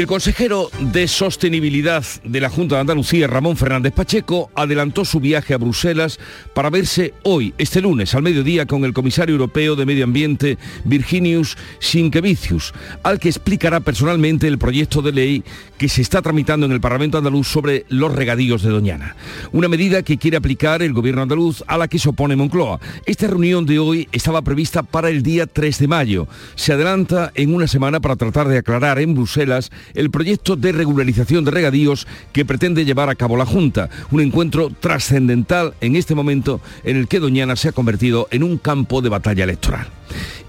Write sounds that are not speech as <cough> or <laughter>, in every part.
El consejero de Sostenibilidad de la Junta de Andalucía, Ramón Fernández Pacheco, adelantó su viaje a Bruselas para verse hoy, este lunes, al mediodía, con el comisario europeo de Medio Ambiente, Virginius Sinkevicius, al que explicará personalmente el proyecto de ley que se está tramitando en el Parlamento andaluz sobre los regadíos de Doñana. Una medida que quiere aplicar el gobierno andaluz a la que se opone Moncloa. Esta reunión de hoy estaba prevista para el día 3 de mayo. Se adelanta en una semana para tratar de aclarar en Bruselas el proyecto de regularización de regadíos que pretende llevar a cabo la Junta, un encuentro trascendental en este momento en el que Doñana se ha convertido en un campo de batalla electoral.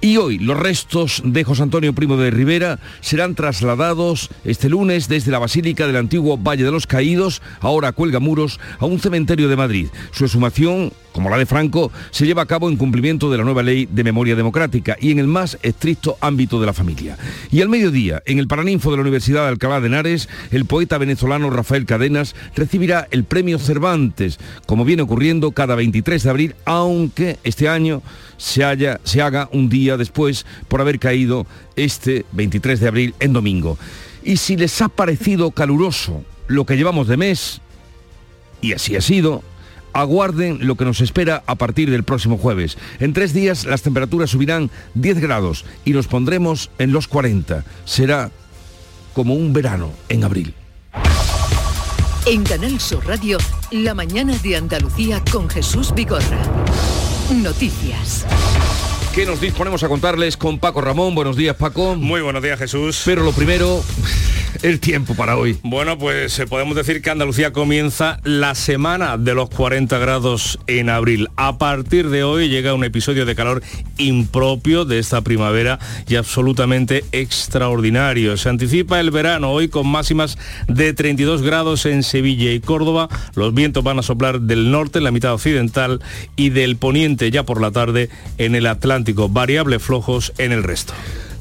Y hoy los restos de José Antonio Primo de Rivera serán trasladados este lunes desde la Basílica del antiguo Valle de los Caídos, ahora cuelga muros, a un cementerio de Madrid. Su exhumación, como la de Franco, se lleva a cabo en cumplimiento de la nueva ley de memoria democrática y en el más estricto ámbito de la familia. Y al mediodía, en el Paraninfo de la Universidad de Alcalá de Henares, el poeta venezolano Rafael Cadenas recibirá el premio Cervantes, como viene ocurriendo cada 23 de abril, aunque este año se, haya, se haga un día después por haber caído este 23 de abril en domingo. Y si les ha parecido caluroso lo que llevamos de mes, y así ha sido, aguarden lo que nos espera a partir del próximo jueves. En tres días las temperaturas subirán 10 grados y nos pondremos en los 40. Será como un verano en abril. En Canal Sur Radio, la mañana de Andalucía con Jesús Vigorra. Noticias. ¿Qué nos disponemos a contarles con Paco Ramón? Buenos días, Paco. Muy buenos días, Jesús. Pero lo primero, el tiempo para hoy. Bueno, pues eh, podemos decir que Andalucía comienza la semana de los 40 grados en abril. A partir de hoy llega un episodio de calor impropio de esta primavera y absolutamente extraordinario. Se anticipa el verano hoy con máximas de 32 grados en Sevilla y Córdoba. Los vientos van a soplar del norte en la mitad occidental y del poniente ya por la tarde en el Atlántico. Variables flojos en el resto.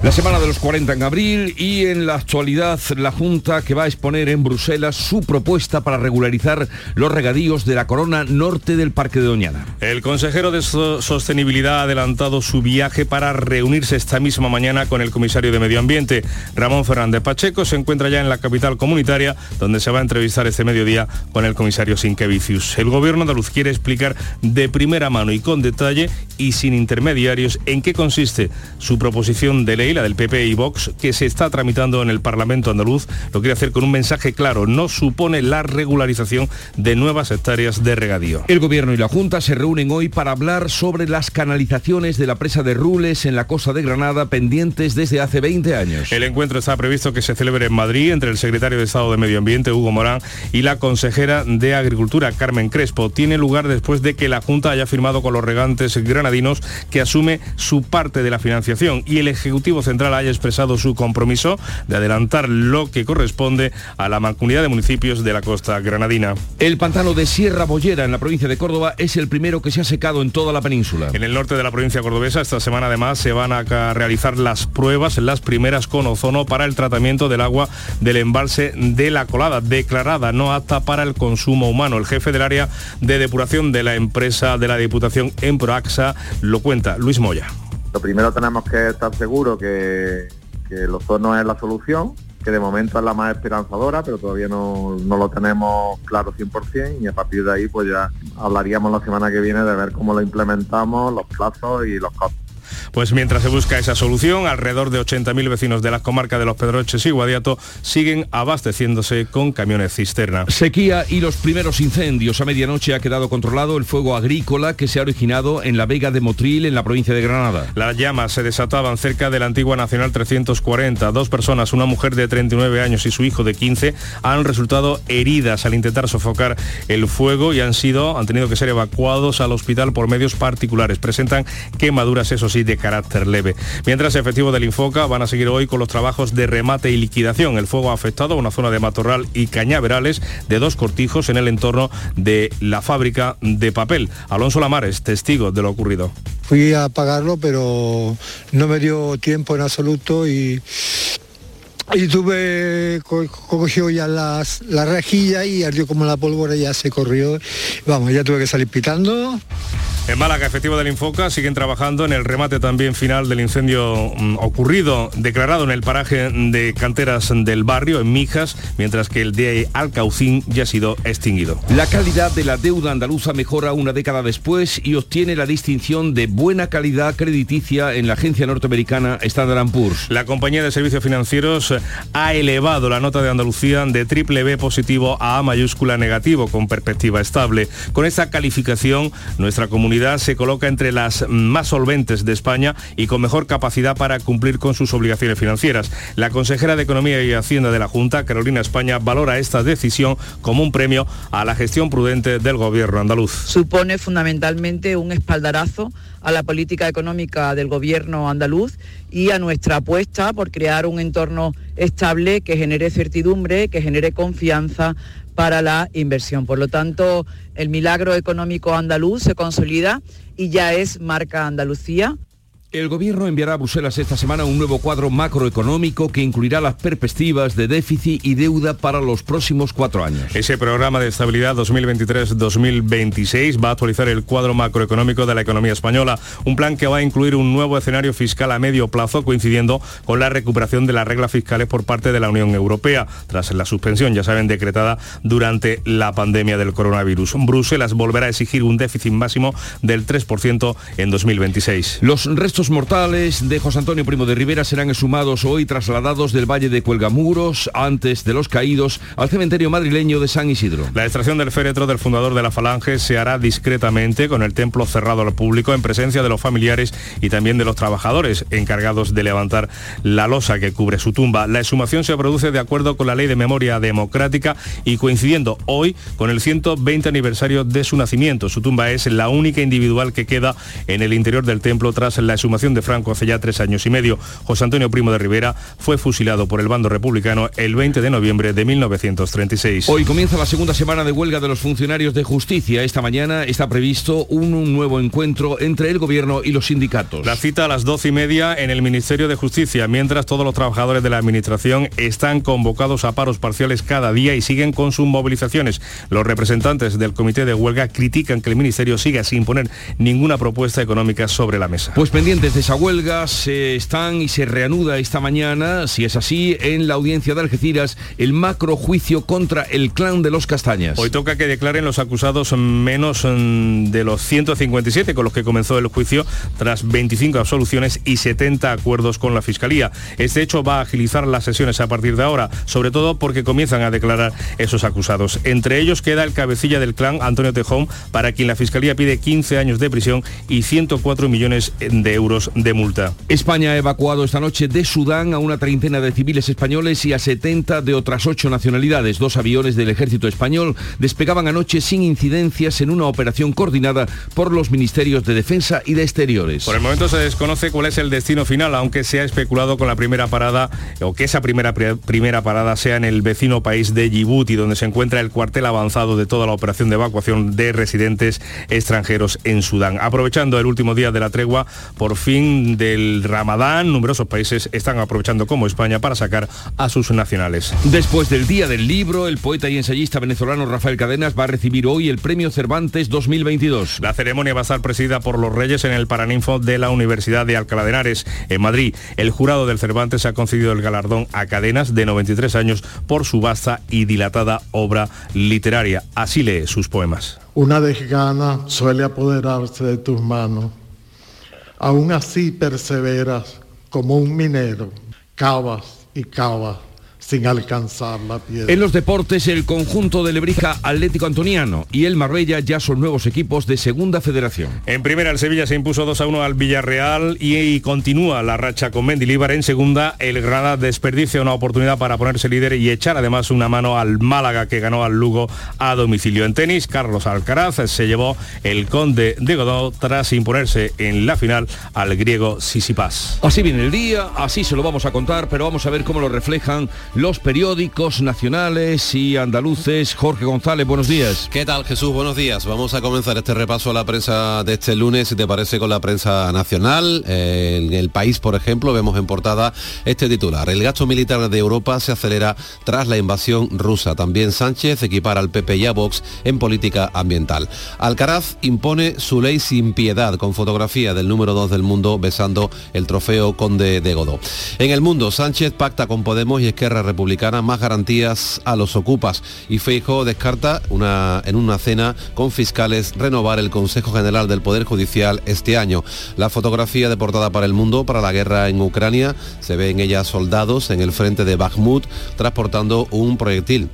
La semana de los 40 en abril y en la actualidad la Junta que va a exponer en Bruselas su propuesta para regularizar los regadíos de la corona norte del Parque de Doñana. El consejero de Sostenibilidad ha adelantado su viaje para reunirse esta misma mañana con el comisario de Medio Ambiente. Ramón Fernández Pacheco se encuentra ya en la capital comunitaria donde se va a entrevistar este mediodía con el comisario Sinquevicius. El gobierno andaluz quiere explicar de primera mano y con detalle y sin intermediarios en qué consiste su proposición de ley la del PP y Vox, que se está tramitando en el Parlamento andaluz, lo quiere hacer con un mensaje claro, no supone la regularización de nuevas hectáreas de regadío. El Gobierno y la Junta se reúnen hoy para hablar sobre las canalizaciones de la presa de Rules en la costa de Granada pendientes desde hace 20 años. El encuentro está previsto que se celebre en Madrid entre el secretario de Estado de Medio Ambiente, Hugo Morán, y la consejera de Agricultura, Carmen Crespo. Tiene lugar después de que la Junta haya firmado con los regantes granadinos que asume su parte de la financiación y el Ejecutivo Central haya expresado su compromiso de adelantar lo que corresponde a la mancomunidad de municipios de la costa granadina. El pantano de Sierra Bollera en la provincia de Córdoba es el primero que se ha secado en toda la península. En el norte de la provincia cordobesa esta semana además se van a realizar las pruebas, las primeras con ozono para el tratamiento del agua del embalse de la colada, declarada no apta para el consumo humano. El jefe del área de depuración de la empresa de la Diputación Emproaxa lo cuenta Luis Moya. Lo primero tenemos que estar seguros que, que el ozono es la solución, que de momento es la más esperanzadora, pero todavía no, no, lo tenemos claro 100% y a partir de ahí pues ya hablaríamos la semana que viene de ver cómo lo implementamos, los plazos y los costos. Pues mientras se busca esa solución, alrededor de 80.000 vecinos de las comarcas de Los Pedroches y Guadiato siguen abasteciéndose con camiones cisterna. Sequía y los primeros incendios. A medianoche ha quedado controlado el fuego agrícola que se ha originado en la Vega de Motril, en la provincia de Granada. Las llamas se desataban cerca de la antigua Nacional 340. Dos personas, una mujer de 39 años y su hijo de 15, han resultado heridas al intentar sofocar el fuego y han sido, han tenido que ser evacuados al hospital por medios particulares. Presentan quemaduras, eso sí, de carácter leve. Mientras efectivos del Infoca van a seguir hoy con los trabajos de remate y liquidación. El fuego ha afectado a una zona de matorral y cañaverales de dos cortijos en el entorno de la fábrica de papel. Alonso Lamares, testigo de lo ocurrido. Fui a pagarlo, pero no me dio tiempo en absoluto y y tuve, cogió ya las, la rejilla y ardió como la pólvora, ya se corrió. Vamos, ya tuve que salir pitando. En Málaga, efectivo del Infoca, siguen trabajando en el remate también final del incendio mm, ocurrido, declarado en el paraje de canteras del barrio, en Mijas, mientras que el de Alcaucín ya ha sido extinguido. La calidad de la deuda andaluza mejora una década después y obtiene la distinción de buena calidad crediticia en la agencia norteamericana Standard Poor's. La compañía de servicios financieros ha elevado la nota de Andalucía de triple B positivo a A mayúscula negativo con perspectiva estable. Con esta calificación, nuestra comunidad se coloca entre las más solventes de España y con mejor capacidad para cumplir con sus obligaciones financieras. La consejera de Economía y Hacienda de la Junta, Carolina España, valora esta decisión como un premio a la gestión prudente del gobierno andaluz. Supone fundamentalmente un espaldarazo a la política económica del gobierno andaluz y a nuestra apuesta por crear un entorno estable que genere certidumbre, que genere confianza para la inversión. Por lo tanto, el milagro económico andaluz se consolida y ya es marca Andalucía. El Gobierno enviará a Bruselas esta semana un nuevo cuadro macroeconómico que incluirá las perspectivas de déficit y deuda para los próximos cuatro años. Ese programa de estabilidad 2023-2026 va a actualizar el cuadro macroeconómico de la economía española, un plan que va a incluir un nuevo escenario fiscal a medio plazo coincidiendo con la recuperación de las reglas fiscales por parte de la Unión Europea, tras la suspensión, ya saben, decretada durante la pandemia del coronavirus. Bruselas volverá a exigir un déficit máximo del 3% en 2026. Los restos mortales de José Antonio Primo de Rivera serán exhumados hoy trasladados del Valle de Cuelgamuros, antes de los caídos, al cementerio madrileño de San Isidro. La extracción del féretro del fundador de la Falange se hará discretamente con el templo cerrado al público en presencia de los familiares y también de los trabajadores encargados de levantar la losa que cubre su tumba. La exhumación se produce de acuerdo con la ley de memoria democrática y coincidiendo hoy con el 120 aniversario de su nacimiento. Su tumba es la única individual que queda en el interior del templo tras la exhumación de Franco hace ya tres años y medio. José Antonio Primo de Rivera fue fusilado por el bando republicano el 20 de noviembre de 1936. Hoy comienza la segunda semana de huelga de los funcionarios de justicia. Esta mañana está previsto un, nuevo encuentro entre el gobierno y los sindicatos. La cita a las doce y media en el Ministerio de Justicia, mientras todos los trabajadores de la administración están convocados a paros parciales cada día y siguen con sus movilizaciones. Los representantes del comité de huelga critican que el Ministerio siga sin poner ninguna propuesta económica sobre la mesa. Pues pendiente desde esa huelga se están y se reanuda esta mañana, si es así, en la audiencia de Algeciras el macro juicio contra el clan de los Castañas. Hoy toca que declaren los acusados menos mm, de los 157 con los que comenzó el juicio tras 25 absoluciones y 70 acuerdos con la Fiscalía. Este hecho va a agilizar las sesiones a partir de ahora, sobre todo porque comienzan a declarar esos acusados. Entre ellos queda el cabecilla del clan, Antonio Tejón, para quien la Fiscalía pide 15 años de prisión y 104 millones de euros de multa. España ha evacuado esta noche de Sudán a una treintena de civiles españoles y a 70 de otras ocho nacionalidades. Dos aviones del ejército español despegaban anoche sin incidencias en una operación coordinada por los ministerios de Defensa y de Exteriores. Por el momento se desconoce cuál es el destino final, aunque se ha especulado con la primera parada o que esa primera, primera parada sea en el vecino país de Djibouti, donde se encuentra el cuartel avanzado de toda la operación de evacuación de residentes extranjeros en Sudán. Aprovechando el último día de la tregua, por fin del Ramadán, numerosos países están aprovechando como España para sacar a sus nacionales. Después del Día del Libro, el poeta y ensayista venezolano Rafael Cadenas va a recibir hoy el Premio Cervantes 2022. La ceremonia va a estar presidida por los Reyes en el Paraninfo de la Universidad de Alcalá de Henares, en Madrid. El jurado del Cervantes ha concedido el galardón a Cadenas, de 93 años, por su vasta y dilatada obra literaria. Así lee sus poemas. Una desgana suele apoderarse de tus manos Aún así perseveras como un minero, cavas y cavas sin alcanzar la piedra. En los deportes, el conjunto de Lebrija Atlético Antoniano y el Marbella ya son nuevos equipos de Segunda Federación. En primera, el Sevilla se impuso 2 a 1 al Villarreal y, continúa la racha con Mendilíbar. En segunda, el Granada desperdicia una oportunidad para ponerse líder y echar además una mano al Málaga que ganó al Lugo a domicilio. En tenis, Carlos Alcaraz se llevó el Conde de Godó tras imponerse en la final al griego Sisipas. Así viene el día, así se lo vamos a contar, pero vamos a ver cómo lo reflejan los periódicos nacionales y andaluces. Jorge González, buenos días. ¿Qué tal Jesús? Buenos días. Vamos a comenzar este repaso a la prensa de este lunes, si te parece, con la prensa nacional. Eh, en el país, por ejemplo, vemos en portada este titular. El gasto militar de Europa se acelera tras la invasión rusa. También Sánchez equipara al PP y a Vox en política ambiental. Alcaraz impone su ley sin piedad, con fotografía del número 2 del mundo besando el trofeo Conde de Godó. En el mundo, Sánchez pacta con Podemos y Esquerra Republicana más garantías a los ocupas y Feijóo descarta una, en una cena con fiscales renovar el Consejo General del Poder Judicial este año. La fotografía de portada para el mundo para la guerra en Ucrania se ve en ella soldados en el frente de Bakhmut transportando un proyectil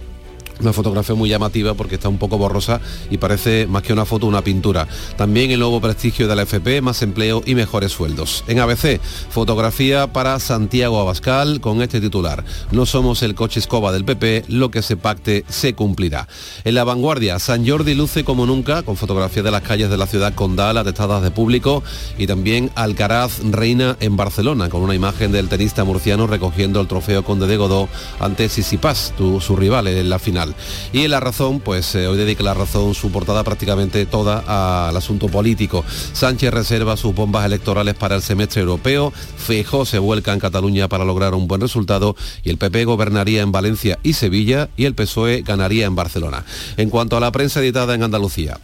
una fotografía muy llamativa porque está un poco borrosa y parece más que una foto una pintura. También el nuevo prestigio de la FP, más empleo y mejores sueldos. En ABC, fotografía para Santiago Abascal con este titular. No somos el coche escoba del PP, lo que se pacte se cumplirá. En la vanguardia, San Jordi luce como nunca con fotografía de las calles de la ciudad condal atestadas de público y también Alcaraz reina en Barcelona con una imagen del tenista murciano recogiendo el trofeo Conde de Godó ante Sisipas, su rival en la final. Y en La Razón, pues eh, hoy dedica La Razón su portada prácticamente toda al asunto político. Sánchez reserva sus bombas electorales para el semestre europeo, Feijó se vuelca en Cataluña para lograr un buen resultado y el PP gobernaría en Valencia y Sevilla y el PSOE ganaría en Barcelona. En cuanto a la prensa editada en Andalucía,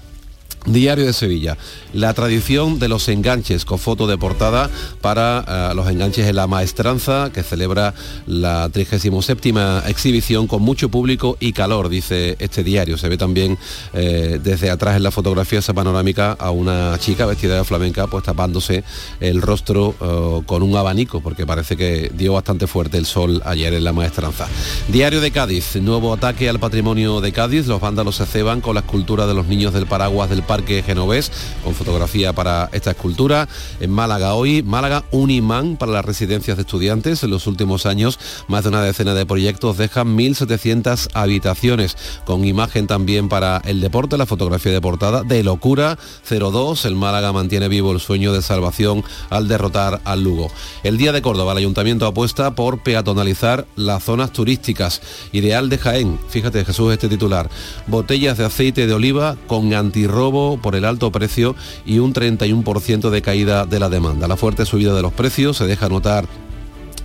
Diario de Sevilla, la tradición de los enganches con foto de portada para eh, los enganches en la maestranza que celebra la 37 exhibición con mucho público y calor, dice este diario. Se ve también eh, desde atrás en la fotografía esa panorámica a una chica vestida de flamenca pues tapándose el rostro eh, con un abanico porque parece que dio bastante fuerte el sol ayer en la maestranza. Diario de Cádiz, nuevo ataque al patrimonio de Cádiz, los vándalos se ceban con la escultura de los niños del paraguas del Parque Genovés, con fotografía para esta escultura. En Málaga hoy, Málaga un imán para las residencias de estudiantes. En los últimos años, más de una decena de proyectos dejan 1.700 habitaciones, con imagen también para el deporte, la fotografía de portada de Locura 02. El Málaga mantiene vivo el sueño de salvación al derrotar al Lugo. El Día de Córdoba, el Ayuntamiento apuesta por peatonalizar las zonas turísticas. Ideal de Jaén, fíjate Jesús este titular, botellas de aceite de oliva con antirrobo por el alto precio y un 31% de caída de la demanda. La fuerte subida de los precios se deja notar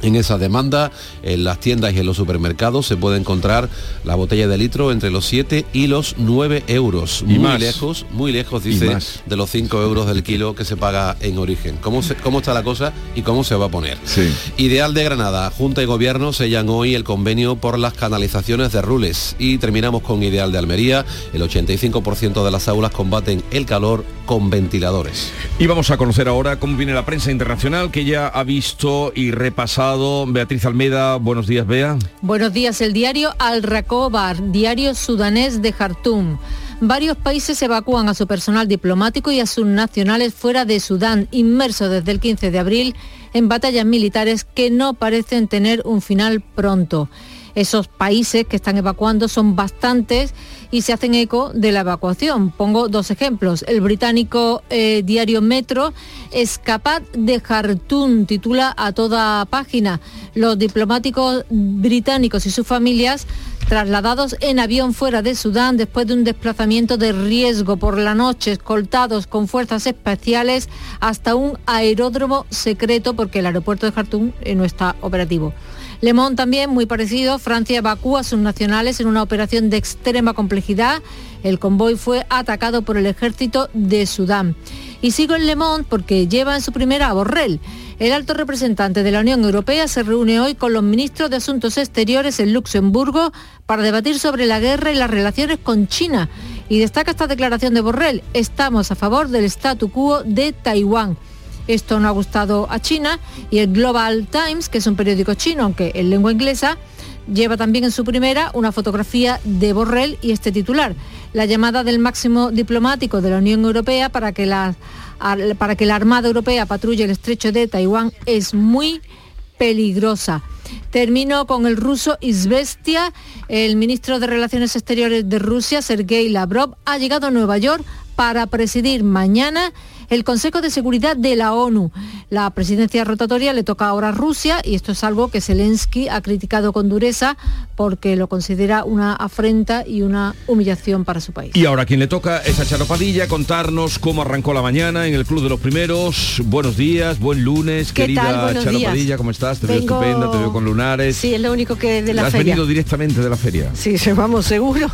en esa demanda, en las tiendas y en los supermercados se puede encontrar la botella de litro entre los 7 y los 9 euros. muy lejos, muy lejos, dice, de los 5 euros del kilo que se paga en origen. ¿Cómo, cómo está la cosa y cómo se va a poner? Ideal de Granada, Junta y Gobierno sellan hoy el convenio por las canalizaciones de Rules. Y terminamos con Ideal de Almería. El 85% de las aulas combaten el calor con ventiladores. Y vamos a conocer ahora cómo viene la prensa internacional que ya ha visto y repasado. Beatriz Almeida, buenos días, Bea. Buenos días, el diario Al Rakobar, diario sudanés de Jartum. Varios países evacúan a su personal diplomático y a sus nacionales fuera de Sudán, inmersos desde el 15 de abril en batallas militares que no parecen tener un final pronto. Esos países que están evacuando son bastantes y se hacen eco de la evacuación. Pongo dos ejemplos. El británico eh, diario Metro, Escapad de Jartum, titula a toda página. Los diplomáticos británicos y sus familias trasladados en avión fuera de Sudán después de un desplazamiento de riesgo por la noche, escoltados con fuerzas especiales hasta un aeródromo secreto porque el aeropuerto de Jartum eh, no está operativo. Le Monde también, muy parecido, Francia evacúa a sus nacionales en una operación de extrema complejidad. El convoy fue atacado por el ejército de Sudán. Y sigo en Le Monde porque lleva en su primera a Borrell. El alto representante de la Unión Europea se reúne hoy con los ministros de Asuntos Exteriores en Luxemburgo para debatir sobre la guerra y las relaciones con China. Y destaca esta declaración de Borrell, estamos a favor del statu quo de Taiwán. Esto no ha gustado a China y el Global Times, que es un periódico chino, aunque en lengua inglesa, lleva también en su primera una fotografía de Borrell y este titular, la llamada del máximo diplomático de la Unión Europea para que la, para que la Armada Europea patrulle el estrecho de Taiwán es muy peligrosa. Termino con el ruso Izvestia. El ministro de Relaciones Exteriores de Rusia, Sergei Lavrov, ha llegado a Nueva York para presidir mañana el Consejo de Seguridad de la ONU. La presidencia rotatoria le toca ahora a Rusia y esto es algo que Zelensky ha criticado con dureza porque lo considera una afrenta y una humillación para su país. Y ahora quien le toca es a Charo Padilla contarnos cómo arrancó la mañana en el Club de los Primeros. Buenos días, buen lunes, ¿Qué querida tal? Buenos Charo días. Padilla, ¿cómo estás? Te veo estupenda, te veo con lunares. Sí, es lo único que de la Has feria. venido directamente de la feria. Sí, sí, vamos, seguro.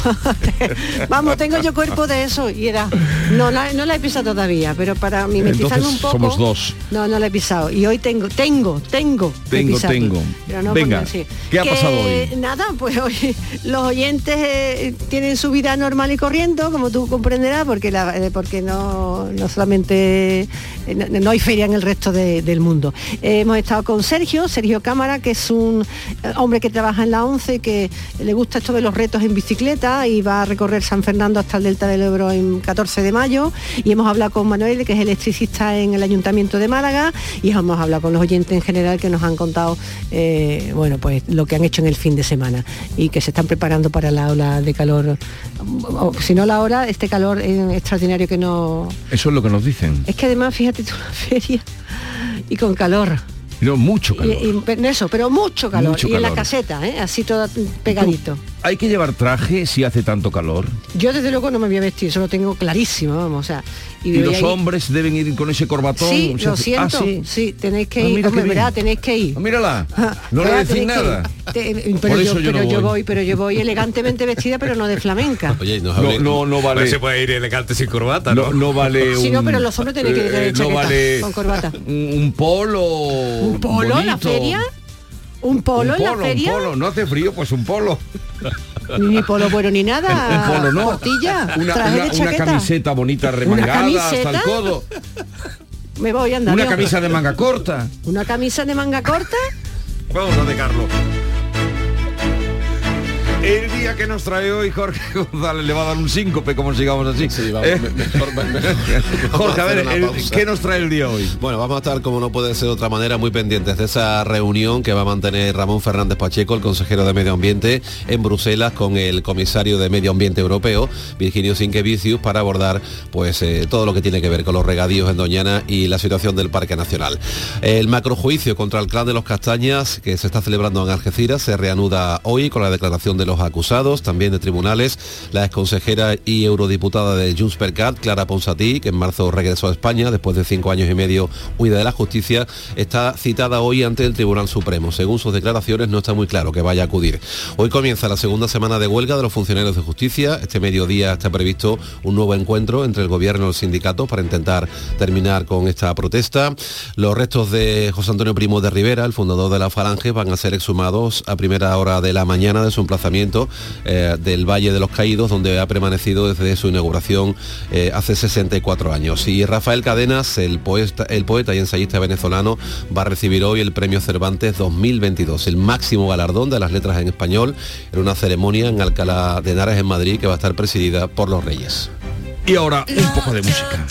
<laughs> vamos, tengo yo cuerpo de eso y era. No la, no la he pisado todavía, pero para mimetizarme un poco. somos dos. No, no la he pisado. Y hoy tengo, tengo, tengo. Tengo, tengo. Pero no Venga, porque sí. ¿qué ha Que, pasado hoy? Nada, pues hoy <laughs> los oyentes eh, tienen su vida normal y corriendo, como tú comprenderás, porque la- eh, porque no, no solamente eh, no, no hay feria en el resto de- del mundo. Hemos estado con Sergio, Sergio Cámara, que es un hombre que trabaja en la ONCE, que le gusta esto de los retos en bicicleta y va a recorrer San Fernando hasta el Delta del Ebro en 14 de mayo. Y hemos hablado con Manuel, que es electricista en el Ayuntamiento de Málaga, y hemos hablado con los oyentes en general que nos han contado eh, bueno, pues lo que han hecho en el fin de semana y que se están preparando para la ola de calor, o, si no la hora, este calor eh, extraordinario que no... Eso es lo que nos dicen. Es que además, fíjate tú, la feria y con calor. No, mucho calor. Y, eso, pero mucho calor. Mucho y en la caseta, ¿eh? así todo pegadito. ¿Hay que llevar traje si hace tanto calor? Yo desde luego no me voy a vestir, eso lo tengo clarísimo, vamos, o sea. ¿Y, los ir- hombres deben ir con ese corbatón? Sí, lo hace- siento. Ah, sí. sí. tenéis que Ah, ir. Hombre. ¿verdad? Tenéis que ir. Ah, mírala. No le decís nada. Te- pero Por yo, eso yo pero no yo voy. pero yo voy elegantemente vestida, pero no de flamenca. Oye, no, No, no, no vale. se puede ir elegante sin corbata, ¿no? No, no vale <laughs> Sí, un, no, pero los hombres tienen que ir de eh, no vale con corbata. <laughs> un, polo ¿Un polo en la feria? ¿Un polo un en la polo, feria? un polo no hace frío pues un polo Ni polo bueno ni nada. polo no una, traje una- de una chaqueta. camiseta bonita remangada hasta camiseta? el codo Me voy a andar. una camisa de manga corta Una camisa de manga corta. vamos a dejarlo el día que nos trae hoy Jorge <laughs> González le va a dar un síncope como sigamos así Sí, vamos, Eh, mejor- mejor- <laughs> Jorge a ver el-. ¿qué nos trae el día hoy? Bueno, vamos a estar, como no puede ser de otra manera, muy pendientes de esa reunión que va a mantener Ramón Fernández Pacheco, el consejero de Medio Ambiente, en Bruselas con el comisario de Medio Ambiente Europeo, Virginio Sinquevicius, para abordar pues eh, todo lo que tiene que ver con los regadíos en Doñana y la situación del Parque Nacional. El macrojuicio contra el clan de los Castañas, que se está celebrando en Algeciras, se reanuda hoy con la declaración de los acusados, también de tribunales, la exconsejera y eurodiputada de Junts per Cat, Clara Ponsatí, que en marzo regresó a España después de cinco años y medio huida de la justicia, está citada hoy ante el Tribunal Supremo. Según sus declaraciones, no está muy claro que vaya a acudir. Hoy comienza la segunda semana de huelga de los funcionarios de justicia. Este mediodía está previsto un nuevo encuentro entre el gobierno y los sindicatos para intentar terminar con esta protesta. Los restos de José Antonio Primo de Rivera, el fundador de la Falange, van a ser exhumados a primera hora de la mañana de su emplazamiento eh, del Valle de los Caídos, donde ha permanecido desde su inauguración eh, hace 64 años. Y Rafael Cadenas, el poeta, el poeta y ensayista venezolano, va a recibir hoy el Premio Cervantes 2022, el máximo galardón de las letras en español, en una ceremonia en Alcalá de Henares, en Madrid, que va a estar presidida por los Reyes. y ahora un poco de música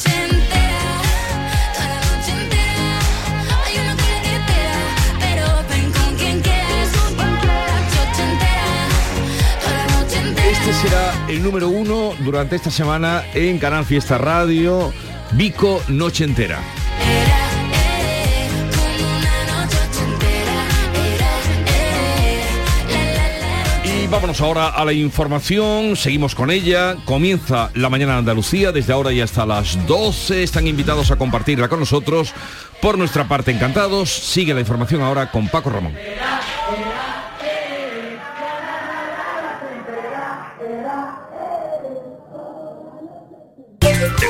el número uno durante esta semana en Canal Fiesta Radio, Vico Noche Entera. Y vámonos ahora a la información, seguimos con ella, comienza la mañana Andalucía, desde ahora y hasta las 12, están invitados a compartirla con nosotros, por nuestra parte encantados, sigue la información ahora con Paco Ramón.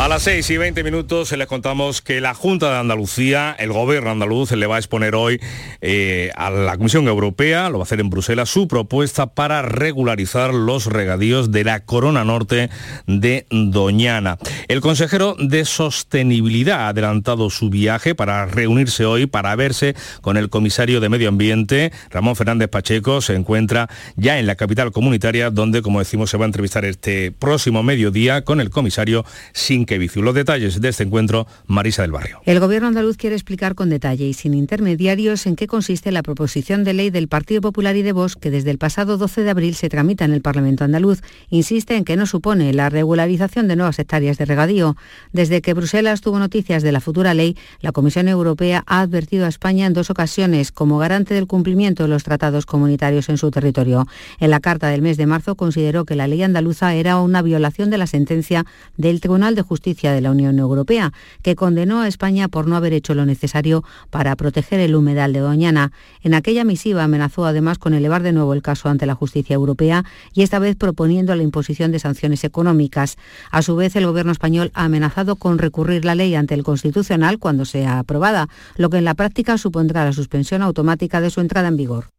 A las 6 y 20 minutos les contamos que la Junta de Andalucía, el gobierno andaluz, le va a exponer hoy eh, a la Comisión Europea, lo va a hacer en Bruselas, su propuesta para regularizar los regadíos de la Corona Norte de Doñana. El consejero de Sostenibilidad ha adelantado su viaje para reunirse hoy, para verse con el comisario de Medio Ambiente, Ramón Fernández Pacheco, se encuentra ya en la capital comunitaria, donde, como decimos, se va a entrevistar este próximo mediodía con el comisario sin los detalles de este encuentro, Marisa del Barrio. El gobierno andaluz quiere explicar con detalle y sin intermediarios en qué consiste la proposición de ley del Partido Popular y de Vox que desde el pasado 12 de abril se tramita en el Parlamento andaluz. Insiste en que no supone la regularización de nuevas hectáreas de regadío. Desde que Bruselas tuvo noticias de la futura ley, la Comisión Europea ha advertido a España en dos ocasiones como garante del cumplimiento de los tratados comunitarios en su territorio. En la carta del mes de marzo consideró que la ley andaluza era una violación de la sentencia del Tribunal de Justicia Justicia de la Unión Europea, que condenó a España por no haber hecho lo necesario para proteger el humedal de Doñana. En aquella misiva amenazó además con elevar de nuevo el caso ante la justicia europea y esta vez proponiendo la imposición de sanciones económicas. A su vez, el gobierno español ha amenazado con recurrir la ley ante el Constitucional cuando sea aprobada, lo que en la práctica supondrá la suspensión automática de su entrada en vigor.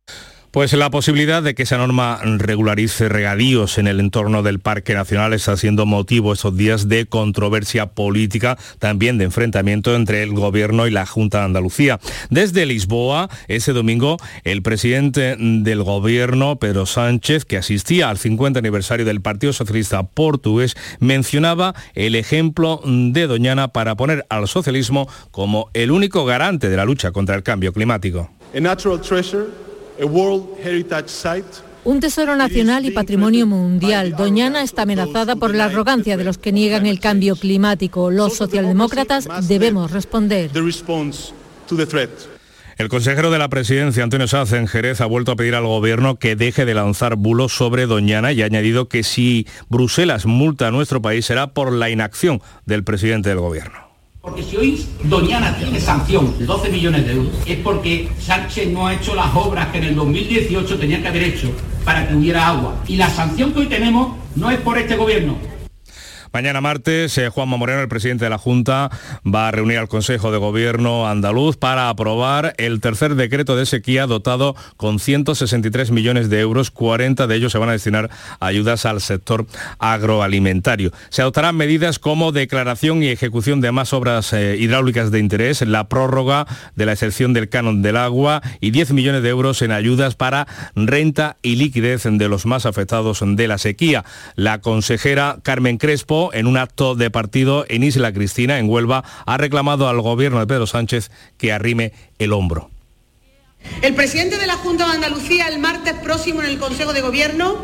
Pues la posibilidad de que esa norma regularice regadíos en el entorno del Parque Nacional está siendo motivo estos días de controversia política, también de enfrentamiento entre el Gobierno y la Junta de Andalucía. Desde Lisboa, ese domingo, el presidente del Gobierno, Pedro Sánchez, que asistía al 50 aniversario del Partido Socialista Portugués, mencionaba el ejemplo de Doñana para poner al socialismo como el único garante de la lucha contra el cambio climático. Un tesoro nacional y patrimonio mundial. Doñana está amenazada por la arrogancia de los que niegan el cambio climático. Los socialdemócratas debemos responder. El consejero de la presidencia, Antonio Saz, en Jerez, ha vuelto a pedir al gobierno que deje de lanzar bulos sobre Doñana y ha añadido que si Bruselas multa a nuestro país será por la inacción del presidente del gobierno. Porque si hoy Doñana tiene sanción de 12 millones de euros, es porque Sánchez no ha hecho las obras que en el 2018 tenía que haber hecho para que hubiera agua. Y la sanción que hoy tenemos no es por este gobierno, Mañana martes, eh, Juanma Moreno, el presidente de la Junta, va a reunir al Consejo de Gobierno andaluz para aprobar el tercer decreto de sequía dotado con 163 millones de euros. 40 de ellos se van a destinar a ayudas al sector agroalimentario. Se adoptarán medidas como declaración y ejecución de más obras eh, hidráulicas de interés, la prórroga de la excepción del canon del agua y 10 millones de euros en ayudas para renta y liquidez de los más afectados de la sequía. La consejera Carmen Crespo en un acto de partido en Isla Cristina, en Huelva, ha reclamado al gobierno de Pedro Sánchez que arrime el hombro. El presidente de la Junta de Andalucía el martes próximo en el Consejo de Gobierno,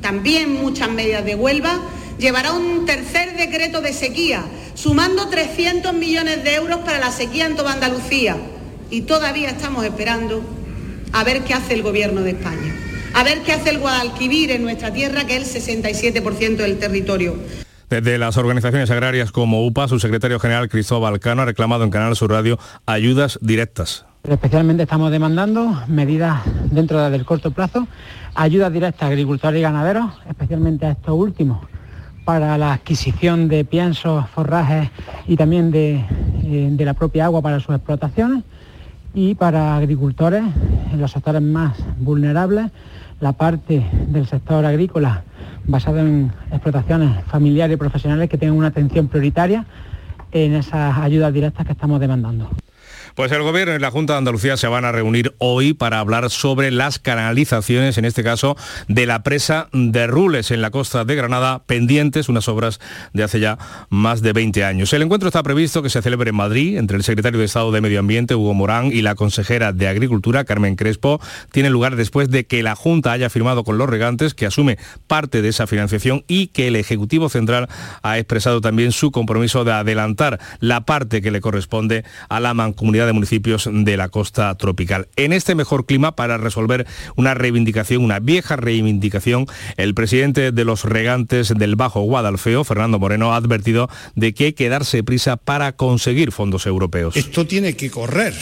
también muchas medidas de Huelva, llevará un tercer decreto de sequía, sumando 300 millones de euros para la sequía en toda Andalucía. Y todavía estamos esperando a ver qué hace el Gobierno de España, a ver qué hace el Guadalquivir en nuestra tierra, que es el 67% del territorio. Desde las organizaciones agrarias como UPA, su secretario general Cristóbal Cano ha reclamado en Canal Sur Radio ayudas directas. Especialmente estamos demandando medidas dentro del corto plazo, ayudas directas a agricultores y ganaderos, especialmente a estos últimos, para la adquisición de piensos, forrajes y también de, eh, de la propia agua para sus explotaciones y para agricultores en los sectores más vulnerables, la parte del sector agrícola basado en explotaciones familiares y profesionales que tengan una atención prioritaria en esas ayudas directas que estamos demandando. Pues el Gobierno y la Junta de Andalucía se van a reunir hoy para hablar sobre las canalizaciones, en este caso de la presa de Rules en la costa de Granada, pendientes, unas obras de hace ya más de 20 años. El encuentro está previsto que se celebre en Madrid entre el secretario de Estado de Medio Ambiente, Hugo Morán, y la consejera de Agricultura, Carmen Crespo. Tiene lugar después de que la Junta haya firmado con los regantes, que asume parte de esa financiación y que el Ejecutivo Central ha expresado también su compromiso de adelantar la parte que le corresponde a la mancomunidad de municipios de la costa tropical. En este mejor clima para resolver una reivindicación, una vieja reivindicación, el presidente de los regantes del Bajo Guadalfeo, Fernando Moreno, ha advertido de que hay que darse prisa para conseguir fondos europeos. Esto tiene que correr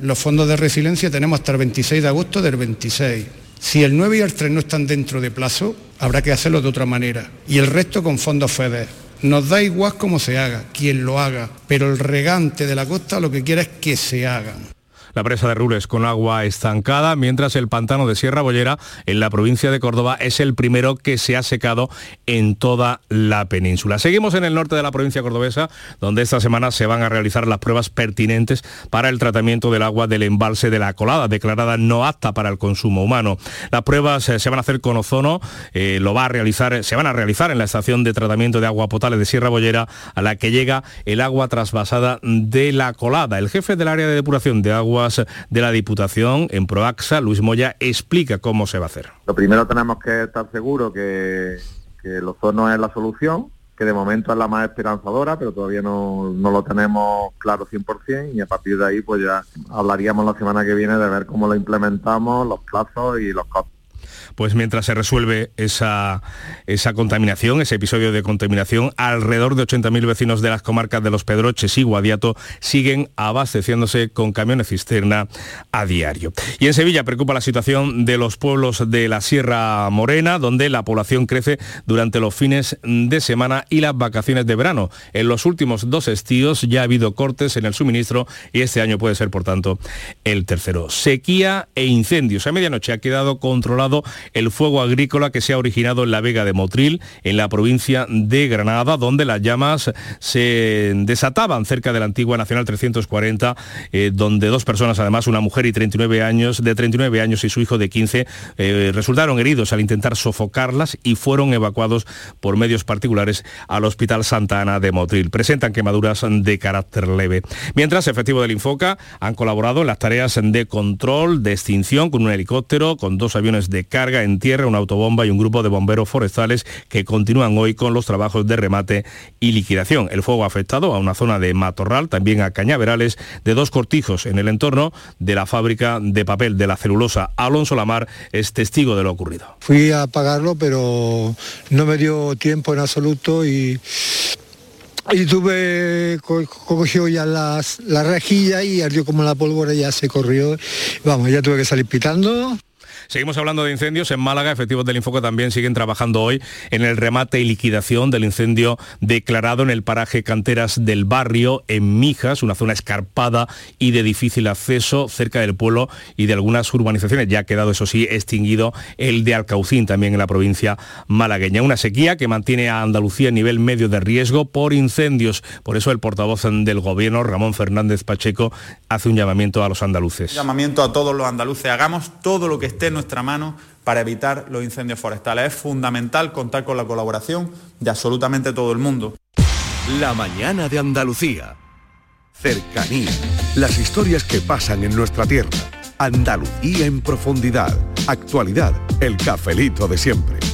los fondos de resiliencia tenemos hasta el 26 de agosto del 26. Si el 9 y el 3 no están dentro de plazo, habrá que hacerlo de otra manera. Y el resto con fondos FEDER. Nos da igual cómo se haga, quien lo haga, pero el regante de la costa lo que quiere es que se hagan la presa de Rules con agua estancada, mientras el pantano de Sierra Bollera en la provincia de Córdoba es el primero que se ha secado en toda la península. Seguimos en el norte de la provincia cordobesa, donde esta semana se van a realizar las pruebas pertinentes para el tratamiento del agua del embalse de la colada, declarada no apta para el consumo humano. Las pruebas eh, se van a hacer con ozono, eh, lo va a realizar, se van a realizar en la estación de tratamiento de agua potable de Sierra Bollera, a la que llega el agua trasvasada de la colada. El jefe del área de depuración de agua de la Diputación en Proaxa, Luis Moya, explica cómo se va a hacer. Lo primero tenemos que estar seguros que, que el ozono es la solución, que de momento es la más esperanzadora, pero todavía no, no, lo tenemos claro 100% y a partir de ahí pues ya hablaríamos la semana que viene de ver cómo lo implementamos, los plazos y los costos pues mientras se resuelve esa, esa contaminación, ese episodio de contaminación, alrededor de 80.000 vecinos de las comarcas de Los Pedroches y Guadiato siguen abasteciéndose con camiones cisterna a diario. Y en Sevilla preocupa la situación de los pueblos de la Sierra Morena, donde la población crece durante los fines de semana y las vacaciones de verano. En los últimos dos estíos ya ha habido cortes en el suministro y este año puede ser, por tanto, el tercero. Sequía e incendios. A medianoche ha quedado controlado el fuego agrícola que se ha originado en la Vega de Motril, en la provincia de Granada, donde las llamas se desataban cerca de la antigua Nacional 340, eh, donde dos personas, además una mujer y 39 años, de 39 años y su hijo de 15, eh, resultaron heridos al intentar sofocarlas y fueron evacuados por medios particulares al Hospital Santa Ana de Motril. Presentan quemaduras de carácter leve. Mientras, efectivos del Infoca han colaborado en las tareas de control, de extinción, con un helicóptero, con dos aviones de carga en tierra, una autobomba y un grupo de bomberos forestales que continúan hoy con los trabajos de remate y liquidación. El fuego ha afectado a una zona de matorral, también a cañaverales de dos cortijos en el entorno de la fábrica de papel de la celulosa. Alonso Lamar es testigo de lo ocurrido. Fui a apagarlo, pero no me dio tiempo en absoluto y y tuve, cogió ya las, la rejilla y ardió como la pólvora, ya se corrió. Vamos, ya tuve que salir pitando. Seguimos hablando de incendios. En Málaga, efectivos del Infoco también siguen trabajando hoy en el remate y liquidación del incendio declarado en el paraje Canteras del Barrio, en Mijas, una zona escarpada y de difícil acceso cerca del pueblo y de algunas urbanizaciones. Ya ha quedado, eso sí, extinguido el de Alcaucín, también en la provincia malagueña. Una sequía que mantiene a Andalucía en nivel medio de riesgo por incendios. Por eso el portavoz del gobierno, Ramón Fernández Pacheco, hace un llamamiento a los andaluces. Llamamiento a todos los andaluces. Hagamos todo lo que esté nuestra mano para evitar los incendios forestales. Es fundamental contar con la colaboración de absolutamente todo el mundo. La mañana de Andalucía. Cercanía. Las historias que pasan en nuestra tierra. Andalucía en profundidad. Actualidad. El cafelito de siempre.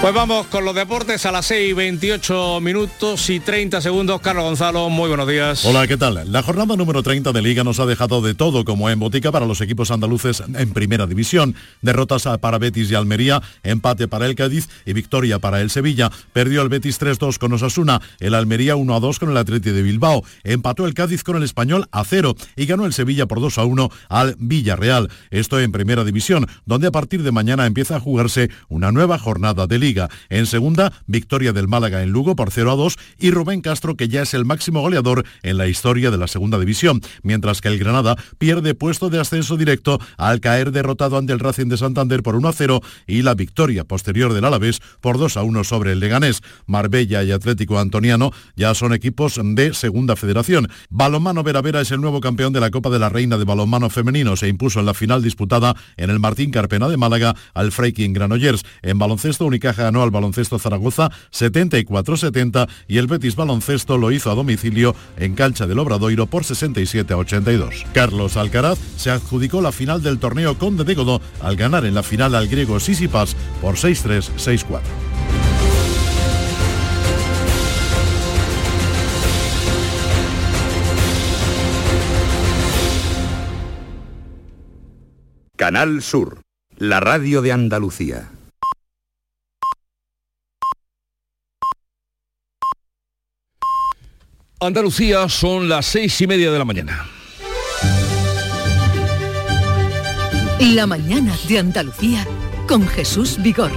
Pues vamos con los deportes a las 6 28 minutos y 30 segundos. Carlos Gonzalo, muy buenos días. Hola, ¿qué tal? La jornada número 30 de Liga nos ha dejado de todo como en botica para los equipos andaluces en primera división. Derrotas para Betis y Almería, empate para el Cádiz y victoria para el Sevilla. Perdió el Betis 3-2 con Osasuna, el Almería 1-2 con el Atleti de Bilbao. Empató el Cádiz con el Español a 0 y ganó el Sevilla por 2-1 al Villarreal. Esto en primera división, donde a partir de mañana empieza a jugarse una nueva jornada de Liga. En segunda, victoria del Málaga en Lugo por 0 a 2 y Rubén Castro, que ya es el máximo goleador en la historia de la segunda división, mientras que el Granada pierde puesto de ascenso directo al caer derrotado ante el Racing de Santander por 1 a 0 y la victoria posterior del Alavés por 2 a 1 sobre el Leganés. Marbella y Atlético Antoniano ya son equipos de segunda federación. Balonmano Veravera es el nuevo campeón de la Copa de la Reina de Balonmano Femenino. Se impuso en la final disputada en el Martín Carpena de Málaga al Freiking Granollers. En baloncesto Unicaja Ganó al baloncesto Zaragoza 74-70 y el Betis Baloncesto lo hizo a domicilio en cancha del Obradoiro por 67-82. Carlos Alcaraz se adjudicó la final del torneo Conde de Godó al ganar en la final al griego Sisipas por 6-3, 6-4. Canal Sur, la radio de Andalucía. Andalucía son las seis y media de la mañana. La mañana de Andalucía con Jesús Vigorra.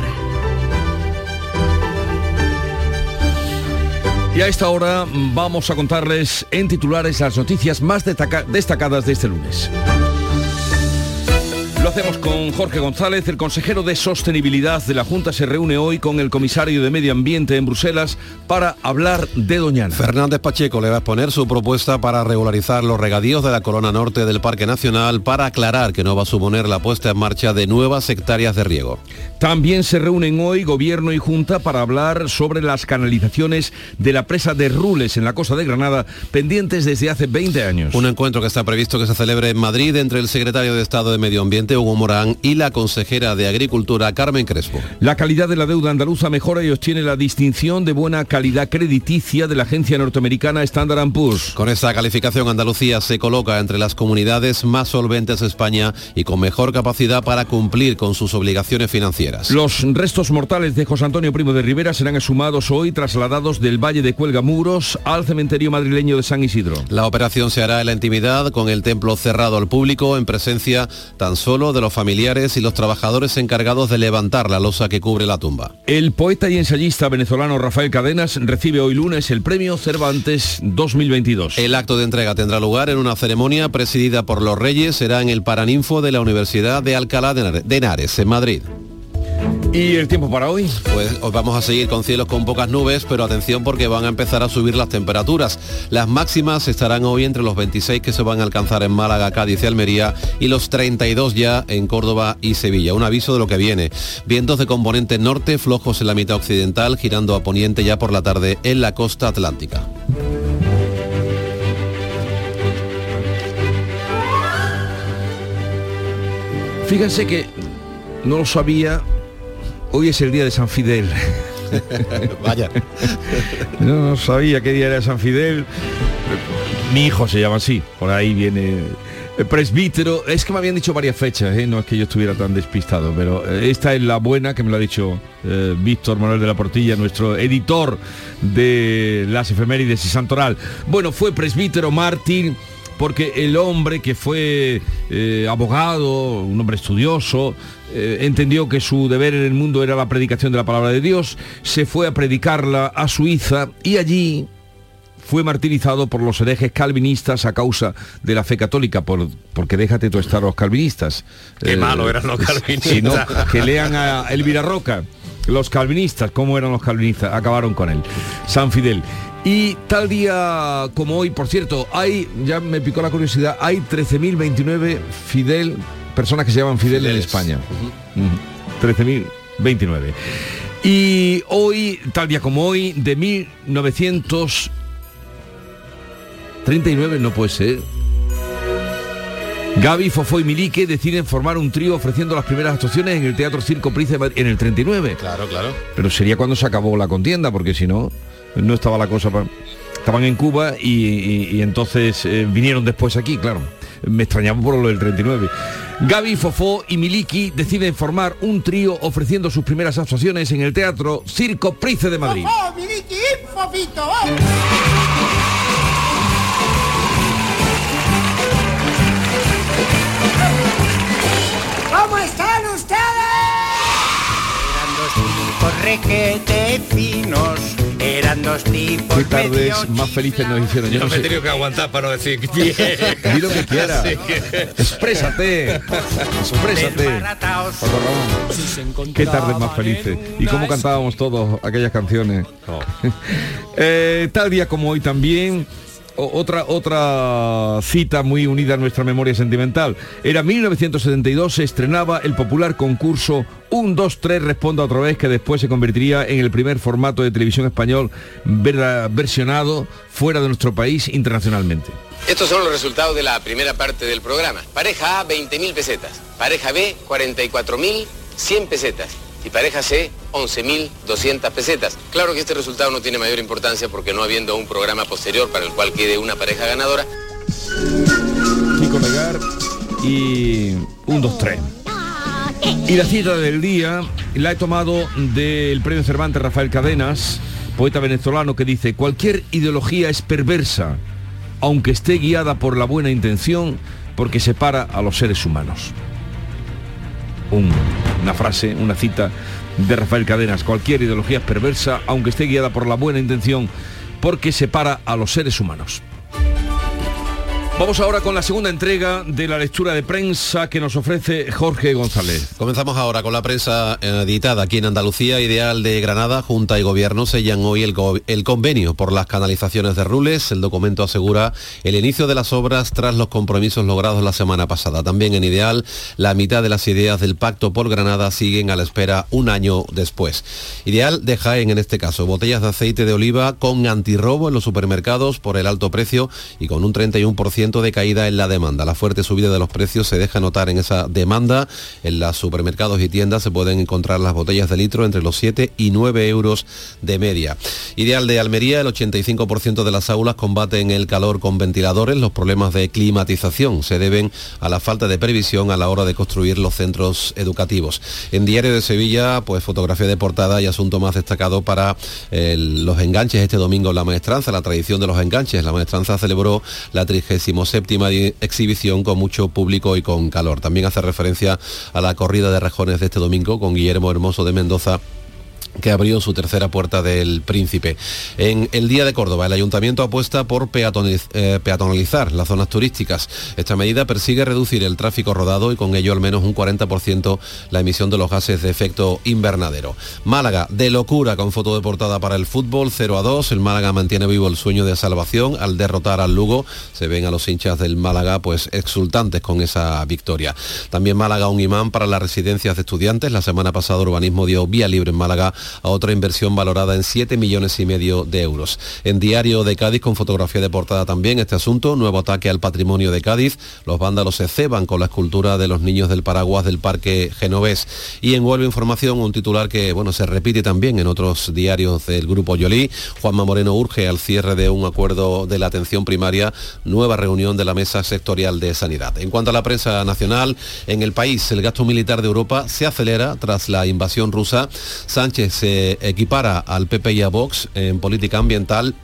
Y a esta hora vamos a contarles en titulares las noticias más destaca- destacadas de este lunes. Lo hacemos con Jorge González, el consejero de Sostenibilidad de la Junta se reúne hoy con el comisario de Medio Ambiente en Bruselas para hablar de Doñana. Fernández Pacheco le va a exponer su propuesta para regularizar los regadíos de la corona norte del Parque Nacional para aclarar que no va a suponer la puesta en marcha de nuevas hectáreas de riego. También se reúnen hoy Gobierno y Junta para hablar sobre las canalizaciones de la presa de Rules en la costa de Granada, pendientes desde hace 20 años. Un encuentro que está previsto que se celebre en Madrid entre el secretario de Estado de Medio Ambiente, Hugo Morán, y la consejera de Agricultura, Carmen Crespo. La calidad de la deuda andaluza mejora y obtiene la distinción de buena calidad crediticia de la agencia norteamericana Standard Poor's. Con esta calificación, Andalucía se coloca entre las comunidades más solventes de España y con mejor capacidad para cumplir con sus obligaciones financieras. Los restos mortales de José Antonio Primo de Rivera serán exhumados hoy, trasladados del Valle de Cuelgamuros al cementerio madrileño de San Isidro. La operación se hará en la intimidad, con el templo cerrado al público, en presencia tan solo de los familiares y los trabajadores encargados de levantar la losa que cubre la tumba. El poeta y ensayista venezolano Rafael Cadenas recibe hoy lunes el premio Cervantes 2022. El acto de entrega tendrá lugar en una ceremonia presidida por los Reyes, será en el Paraninfo de la Universidad de Alcalá de Henares, en Madrid. ¿Y el tiempo para hoy? Pues os vamos a seguir con cielos con pocas nubes, pero atención porque van a empezar a subir las temperaturas. Las máximas estarán hoy entre los 26 que se van a alcanzar en Málaga, Cádiz y Almería y los 32 ya en Córdoba y Sevilla. Un aviso de lo que viene. Vientos de componente norte flojos en la mitad occidental, girando a poniente ya por la tarde en la costa atlántica. Fíjense que no lo sabía, hoy es el día de San Fidel. <laughs> Vaya. No, sabía qué día era San Fidel. Mi hijo se llama así, por ahí viene el presbítero. Es que me habían dicho varias fechas, ¿eh? no es que yo estuviera tan despistado, pero eh, esta es la buena que me lo ha dicho eh, Víctor Manuel de la Portilla, nuestro editor de las efemérides y Santoral. Bueno, fue presbítero Martín porque el hombre que fue eh, abogado, un hombre estudioso, eh, entendió que su deber en el mundo era la predicación de la palabra de Dios, se fue a predicarla a Suiza y allí fue martirizado por los herejes calvinistas a causa de la fe católica, por, porque déjate tú estar los calvinistas. Qué malo eran los calvinistas. Si no, que lean a Elvira Roca. Los calvinistas, ¿cómo eran los calvinistas? Acabaron con él. San Fidel. Y tal día como hoy, por cierto, hay, ya me picó la curiosidad, hay 13.029 Fidel, personas que se llaman Fidel en España. Ujú. 13.029. Y hoy, tal día como hoy, de 1939, no puede ser. Gaby, Fofó y Milique deciden formar un trío ofreciendo las primeras actuaciones en el Teatro Circo Madrid en el 39. Claro, claro. Pero sería cuando se acabó la contienda, porque si no, no estaba la cosa... pa- Estaban en Cuba y, y- y entonces eh, vinieron después aquí, claro. Me extrañaba por lo del 39. Gaby, Fofó y Miliki deciden formar un trío ofreciendo sus primeras actuaciones en el Teatro Circo Price de Madrid. ¡Oh, Miliki, Fofito! ¿Cómo están ustedes? Eran dos tipos requete finos, eran dos tipos Qué tardes más felices nos hicieron. Yo Yo no me he tenido que aguantar para no decir <laughs> bien. Di lo que quiera. Exprésate. Exprésate. Paco Ramón. Qué tardes más felices. Y cómo cantábamos todos aquellas canciones. <laughs> Eh, tal día como hoy también. Otra, otra cita muy unida a nuestra memoria sentimental. Era 1972, se estrenaba el popular concurso 1, 2, 3, responda otra vez, que después se convertiría en el primer formato de televisión español ver- versionado fuera de nuestro país internacionalmente. Estos son los resultados de la primera parte del programa. Pareja A, 20.000 pesetas. Pareja B, 44.100 pesetas. Y pareja C, 11.200 pesetas. Claro que este resultado no tiene mayor importancia porque no habiendo un programa posterior para el cual quede una pareja ganadora, Kiko Legar y 1, 2, 3. Y la cita del día la he tomado del premio Cervantes Rafael Cadenas, poeta venezolano, que dice, cualquier ideología es perversa, aunque esté guiada por la buena intención, porque separa a los seres humanos. Un- una frase, una cita de Rafael Cadenas, cualquier ideología es perversa, aunque esté guiada por la buena intención, porque separa a los seres humanos. Vamos ahora con la segunda entrega de la lectura de prensa que nos ofrece Jorge González. Comenzamos ahora con la prensa editada aquí en Andalucía. Ideal de Granada, Junta y Gobierno sellan hoy el, el convenio por las canalizaciones de Rules. El documento asegura el inicio de las obras tras los compromisos logrados la semana pasada. También en Ideal, la mitad de las ideas del pacto por Granada siguen a la espera un año después. Ideal de Jaén en este caso, botellas de aceite de oliva con antirrobo en los supermercados por el alto precio y con un 31% de caída en la demanda. La fuerte subida de los precios se deja notar en esa demanda. En los supermercados y tiendas se pueden encontrar las botellas de litro entre los 7 y 9 euros de media. Ideal de Almería, el 85% de las aulas combaten el calor con ventiladores. Los problemas de climatización se deben a la falta de previsión a la hora de construir los centros educativos. En Diario de Sevilla, pues fotografía de portada y asunto más destacado para eh, los enganches este domingo la maestranza, la tradición de los enganches. La maestranza celebró la 37 exhibición con mucho público y con calor. También hace referencia a la corrida de rejones de este domingo con Guillermo Hermoso de Mendoza que abrió su tercera puerta del Príncipe. En el Día de Córdoba, el Ayuntamiento apuesta por eh, peatonalizar las zonas turísticas. Esta medida persigue reducir el tráfico rodado y con ello al menos un 40% la emisión de los gases de efecto invernadero. Málaga, de locura con foto de portada para el fútbol, 0 a 2. El Málaga mantiene vivo el sueño de salvación al derrotar al Lugo. Se ven a los hinchas del Málaga pues exultantes con esa victoria. También Málaga un imán para las residencias de estudiantes. La semana pasada Urbanismo dio vía libre en Málaga a otra inversión valorada en 7 millones y medio de euros. En Diario de Cádiz, con fotografía de portada también este asunto, nuevo ataque al patrimonio de Cádiz. Los vándalos se ceban con la escultura de los niños del Paraguas del Parque Genovés. Y en Huelva Información, un titular que bueno, se repite también en otros diarios del Grupo Yolí. Juanma Moreno urge al cierre de un acuerdo de la atención primaria, nueva reunión de la Mesa Sectorial de Sanidad. En cuanto a la prensa nacional, en el país el gasto militar de Europa se acelera tras la invasión rusa. Sánchez se equipara al PP y a Vox en política ambiental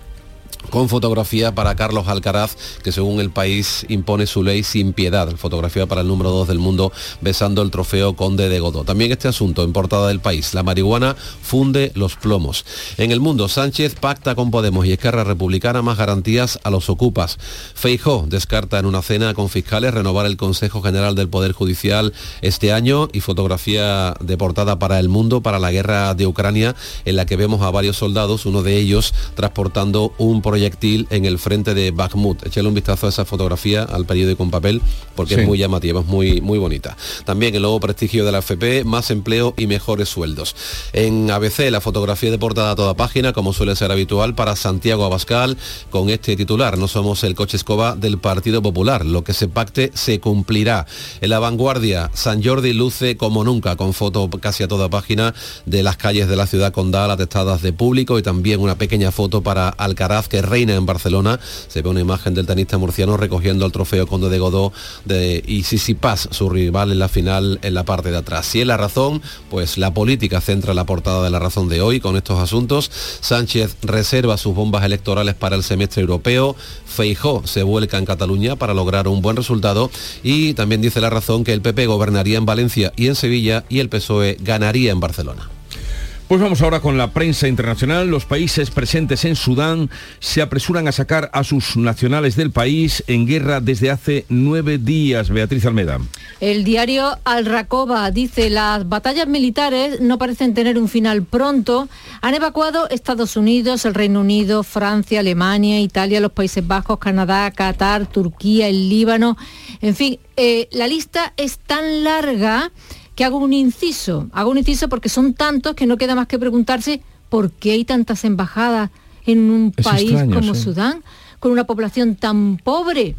con fotografía para Carlos Alcaraz, que según el país impone su ley sin piedad. Fotografía para el número 2 del mundo besando el trofeo Conde de Godó. También este asunto en portada del país. La marihuana funde los plomos. En el mundo, Sánchez pacta con Podemos y Esquerra Republicana más garantías a los ocupas. Feijó descarta en una cena con fiscales renovar el Consejo General del Poder Judicial este año y fotografía de portada para el mundo para la guerra de Ucrania en la que vemos a varios soldados, uno de ellos transportando un proyectil en el frente de Bakhmut. Échale un vistazo a esa fotografía al periódico en papel porque Sí. es muy llamativa, es muy, muy bonita. También el nuevo prestigio de la FP, más empleo y mejores sueldos. En ABC la fotografía de portada a toda página, como suele ser habitual para Santiago Abascal, con este titular, no somos el coche escoba del Partido Popular, lo que se pacte se cumplirá. En la vanguardia, San Jordi luce como nunca, con foto casi a toda página de las calles de la ciudad condal atestadas de público y también una pequeña foto para Alcaraz que reina en Barcelona. Se ve una imagen del tenista murciano recogiendo el trofeo Conde de Godó de y Paz, su rival en la final en la parte de atrás. Si es la razón, pues la política centra la portada de la razón de hoy con estos asuntos. Sánchez reserva sus bombas electorales para el semestre europeo. Feijó se vuelca en Cataluña para lograr un buen resultado y también dice la razón que el PP gobernaría en Valencia y en Sevilla y el PSOE ganaría en Barcelona. Pues vamos ahora con la prensa internacional. Los países presentes en Sudán se apresuran a sacar a sus nacionales del país en guerra desde hace nueve días. Beatriz Almeda. El diario Al Rakoba dice las batallas militares no parecen tener un final pronto. Han evacuado Estados Unidos, el Reino Unido, Francia, Alemania, Italia, los Países Bajos, Canadá, Qatar, Turquía, el Líbano. En fin, eh, la lista es tan larga que hago un inciso. Hago un inciso porque son tantos que no queda más que preguntarse por qué hay tantas embajadas en un Es país extraño, como sí. Sudán, con una población tan pobre.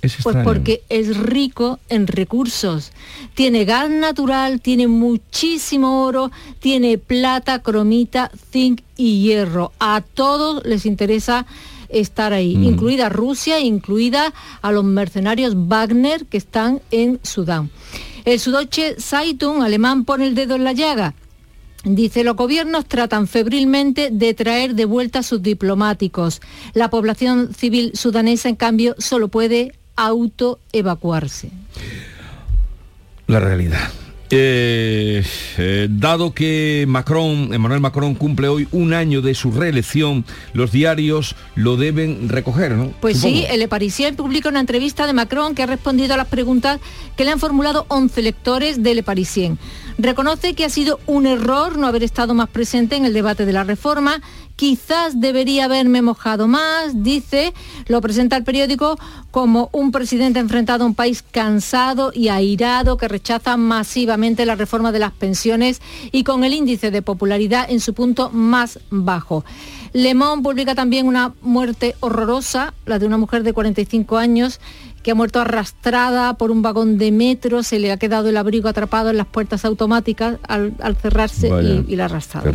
Es Pues porque es rico en recursos. Tiene gas natural, tiene muchísimo oro, tiene plata, cromita, zinc y hierro. A todos les interesa estar ahí, Mm. incluida Rusia, incluida a los mercenarios Wagner que están en Sudán. El Süddeutsche Zeitung alemán pone el dedo en la llaga. Dice, los gobiernos tratan febrilmente de traer de vuelta a sus diplomáticos. La población civil sudanesa, en cambio, solo puede autoevacuarse. La realidad. Eh, eh, dado que Macron, Emmanuel Macron cumple hoy un año de su reelección, los diarios lo deben recoger, ¿no? Pues sí, el Le Parisien publica una entrevista de Macron que ha respondido a las preguntas que le han formulado 11 lectores de Le Parisien. Reconoce que ha sido un error no haber estado más presente en el debate de la reforma quizás debería haberme mojado más, dice, lo presenta el periódico como un presidente enfrentado a un país cansado y airado que rechaza masivamente la reforma de las pensiones y con el índice de popularidad en su punto más bajo. Le Monde publica también una muerte horrorosa, la de una mujer de 45 años que ha muerto arrastrada por un vagón de metro, se le ha quedado el abrigo atrapado en las puertas automáticas al, cerrarse y, la ha arrastrado.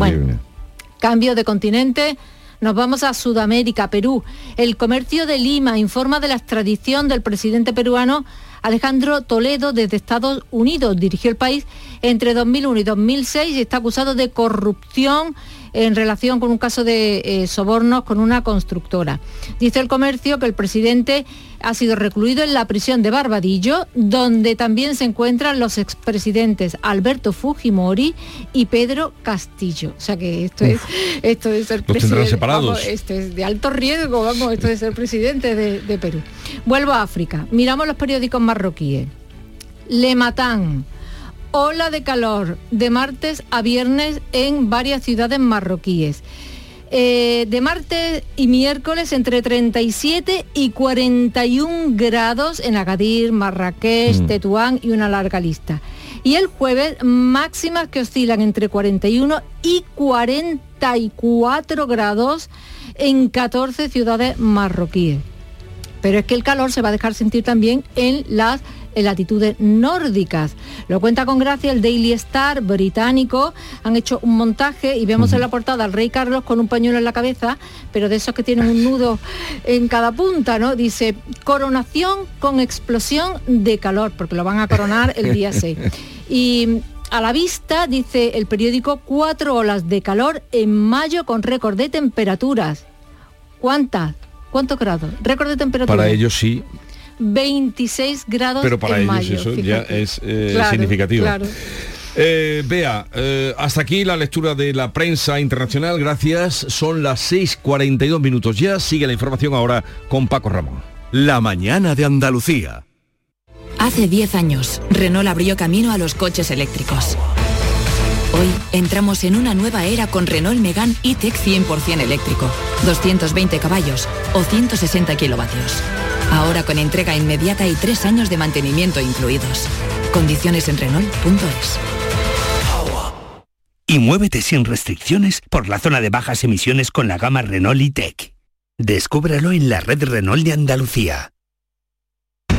Cambio de continente. Nos vamos a Sudamérica, Perú. El comercio de Lima informa de la extradición del presidente peruano Alejandro Toledo desde Estados Unidos. Dirigió el país entre 2001 y 2006 y está acusado de corrupción en relación con un caso de eh, sobornos con una constructora. Dice el comercio que el presidente ha sido recluido en la prisión de Barbadillo, donde también se encuentran los expresidentes Alberto Fujimori y Pedro Castillo. O sea que esto es esto de ser presidente. esto es de alto riesgo, vamos, esto de ser presidente de, de Perú. Vuelvo a África. Miramos los periódicos marroquíes. Le Matan ola de calor de martes a viernes en varias ciudades marroquíes. Eh, de martes y miércoles entre 37 y 41 grados en Agadir, Marrakech, mm. Tetuán y una larga lista. Y el jueves máximas que oscilan entre 41 y 44 grados en 14 ciudades marroquíes. Pero es que el calor se va a dejar sentir también en las en latitudes nórdicas. Lo cuenta con gracia el Daily Star británico. Han hecho un montaje y vemos en la portada al rey Carlos con un pañuelo en la cabeza, pero de esos que tienen un nudo en cada punta, ¿no? Dice, coronación con explosión de calor, porque lo van a coronar el día <laughs> 6. Y a la vista, dice el periódico, cuatro olas de calor en mayo con récord de temperaturas. ¿Cuántas? ¿Cuántos grados? Récord de temperatura. Para ellos sí, 26 grados Pero para ellos eso ya es eh, significativo. Eh, vea, eh, hasta aquí la lectura de la prensa internacional. Gracias. Son las 6.42 minutos ya. Sigue la información ahora con Paco Ramón. La mañana de Andalucía. Hace 10 años, Renault abrió camino a los coches eléctricos. Hoy entramos en una nueva era con Renault Megane E-Tech 100% eléctrico, 220 caballos o 160 kilovatios. Ahora con entrega inmediata y tres años de mantenimiento incluidos. Condiciones en Renault.es. Y muévete sin restricciones por la zona de bajas emisiones con la gama Renault E-Tech. Descúbrelo en la red Renault de Andalucía.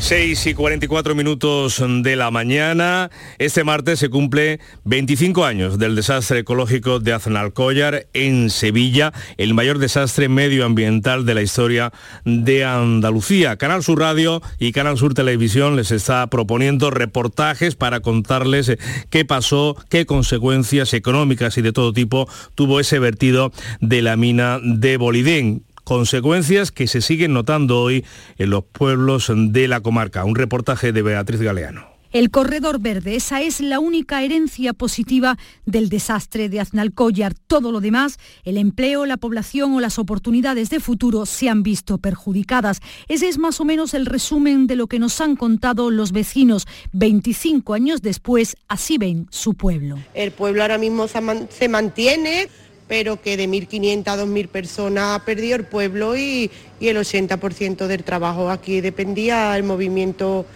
6 y 44 minutos de la mañana. Este martes se cumple 25 años del desastre ecológico de Aznalcóllar en Sevilla, el mayor desastre medioambiental de la historia de Andalucía. Canal Sur Radio y Canal Sur Televisión les está proponiendo reportajes para contarles eh, qué pasó, qué consecuencias económicas y de todo tipo tuvo ese vertido de la mina de Bolidén consecuencias que se siguen notando hoy en los pueblos de la comarca. Un reportaje de Beatriz Galeano. El corredor verde, esa es la única herencia positiva del desastre de Aznalcóllar. Todo lo demás, el empleo, la población o las oportunidades de futuro se han visto perjudicadas. Ese es más o menos el resumen de lo que nos han contado los vecinos. 25 años después, así ven su pueblo. El pueblo ahora mismo se mantiene pero que de 1.500 a 2.000 personas ha perdido el pueblo y, el 80% del trabajo aquí dependía del movimiento,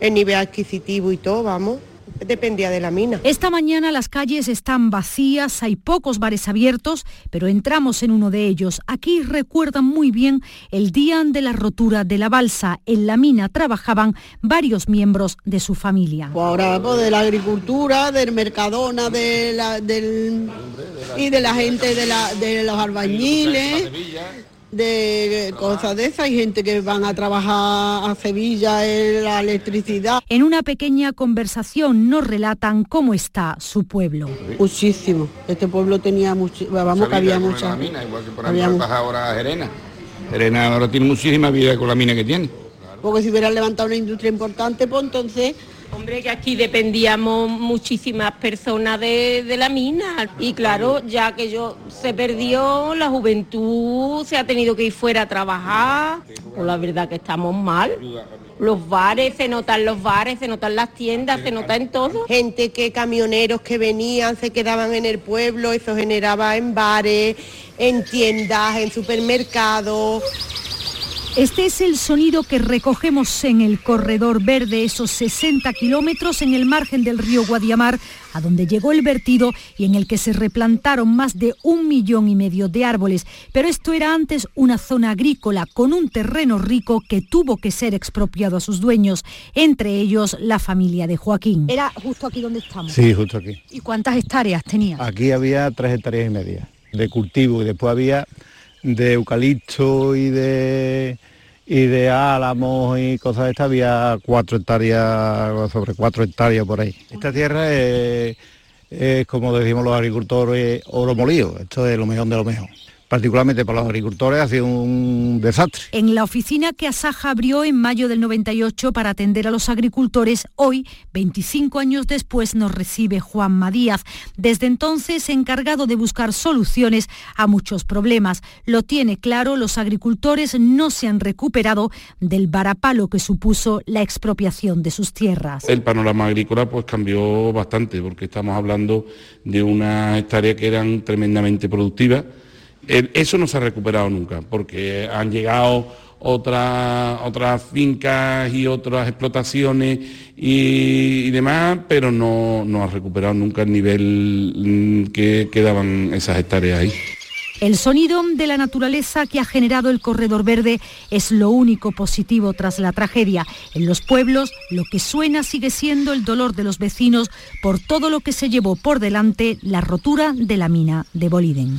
el nivel adquisitivo y todo, vamos. Dependía de la mina. Esta mañana las calles están vacías, hay pocos bares abiertos, pero entramos en uno de ellos. Aquí recuerdan muy bien el día de la rotura de la balsa. En la mina trabajaban varios miembros de su familia. Pues ahora pues, de la agricultura, del Mercadona, de la, del, y de la gente de, la, de los albañiles de cosas de esas. Hay gente que van a trabajar a Sevilla en la electricidad. En una pequeña conversación nos relatan cómo está su pueblo. Muchísimo. Este pueblo tenía mucho, vamos que había mucha. Mina, igual que por ejemplo ahora Jerena. Jerena ahora tiene muchísima vida con la mina que tiene. Porque si hubieran levantado una industria importante, pues entonces Hombre, que aquí dependíamos muchísimas personas de, de, la mina y claro, ya que yo se perdió, la juventud se ha tenido que ir fuera a trabajar, pues la verdad que estamos mal. Los bares, se notan los bares, se notan las tiendas, se nota en todo. Gente que camioneros que venían, se quedaban en el pueblo, eso generaba en bares, en tiendas, en supermercados. Este es el sonido que recogemos en el corredor verde, esos 60 kilómetros en el margen del río Guadiamar, a donde llegó el vertido y en el que se replantaron más de un millón y medio de árboles. Pero esto era antes una zona agrícola con un terreno rico que tuvo que ser expropiado a sus dueños, entre ellos la familia de Joaquín. Era justo aquí donde estamos. Sí, justo aquí. ¿Y cuántas hectáreas tenía? Aquí había tres hectáreas y media de cultivo y después había de eucalipto y de y de álamos y cosas de estas había cuatro hectáreas, sobre cuatro hectáreas por ahí. Esta tierra es, es como decimos los agricultores, oro molido, esto es lo mejor de lo mejor particularmente para los agricultores, ha sido un desastre. En la oficina que Asaja abrió en mayo del 98 para atender a los agricultores, hoy, 25 años después, nos recibe Juan Madíaz, desde entonces encargado de buscar soluciones a muchos problemas. Lo tiene claro, los agricultores no se han recuperado del varapalo que supuso la expropiación de sus tierras. El panorama agrícola pues cambió bastante porque estamos hablando de unas hectáreas que eran tremendamente productivas eso no se ha recuperado nunca, porque han llegado otras otras fincas y otras explotaciones y, demás, pero no, no ha recuperado nunca el nivel mm, que, que daban esas hectáreas ahí. El sonido de la naturaleza que ha generado el corredor verde es lo único positivo tras la tragedia. En los pueblos lo que suena sigue siendo el dolor de los vecinos por todo lo que se llevó por delante la rotura de la mina de Boliden.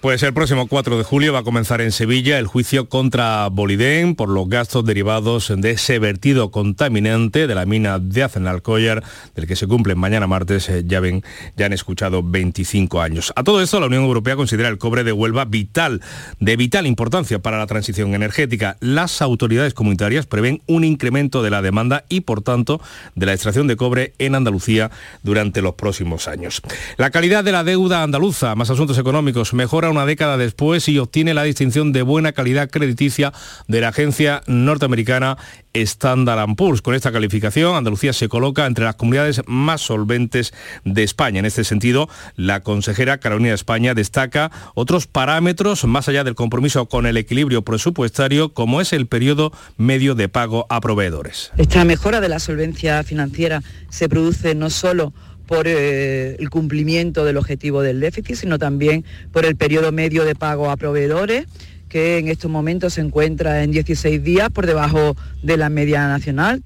Pues el próximo 4 de julio va a comenzar en Sevilla el juicio contra Boliden por los gastos derivados de ese vertido contaminante de la mina de Acenalcollar, del que se cumplen mañana martes, eh, ya ven, ya han escuchado 25 años. A todo esto, la Unión Europea considera el cobre de Huelva vital, de vital importancia para la transición energética. Las autoridades comunitarias prevén un incremento de la demanda y, por tanto, de la extracción de cobre en Andalucía durante los próximos años. La calidad de la deuda andaluza, más asuntos económicos, mejora una década después y obtiene la distinción de buena calidad crediticia de la agencia norteamericana Standard Poor's. Con esta calificación, Andalucía se coloca entre las comunidades más solventes de España. En este sentido, la consejera Carolina de España destaca otros parámetros más allá del compromiso con el equilibrio presupuestario, como es el periodo medio de pago a proveedores. Esta mejora de la solvencia financiera se produce no solo por eh, el cumplimiento del objetivo del déficit, sino también por el periodo medio de pago a proveedores que en estos momentos se encuentra en 16 días por debajo de la media nacional.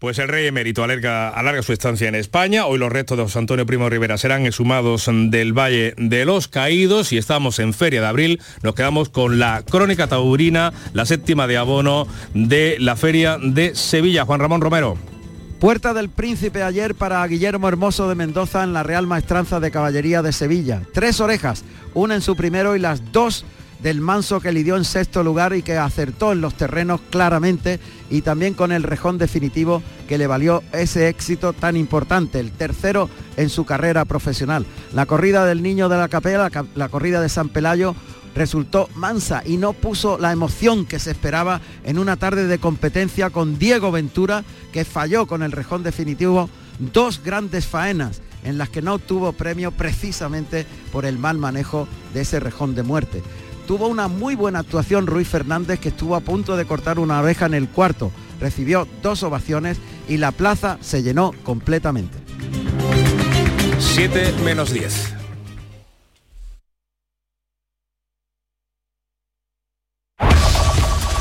Pues el rey emérito alarga, alarga, su estancia en España. Hoy los restos de José Antonio Primo Rivera serán exhumados del Valle de los Caídos y estamos en Feria de Abril. Nos quedamos con la crónica taurina, la séptima de abono de la Feria de Sevilla. Juan Ramón Romero. Puerta del Príncipe ayer para Guillermo Hermoso de Mendoza en la Real Maestranza de Caballería de Sevilla. Tres orejas, una en su primero y las dos del Manso que lidió en sexto lugar y que acertó en los terrenos claramente y también con el rejón definitivo que le valió ese éxito tan importante, el tercero en su carrera profesional. La corrida del Niño de la Capela, la corrida de San Pelayo, resultó mansa y no puso la emoción que se esperaba en una tarde de competencia con Diego Ventura, que falló con el rejón definitivo dos grandes faenas en las que no obtuvo premio precisamente por el mal manejo de ese rejón de muerte. Tuvo una muy buena actuación Ruiz Fernández que estuvo a punto de cortar una oreja en el cuarto. Recibió dos ovaciones y la plaza se llenó completamente. 7 menos 10.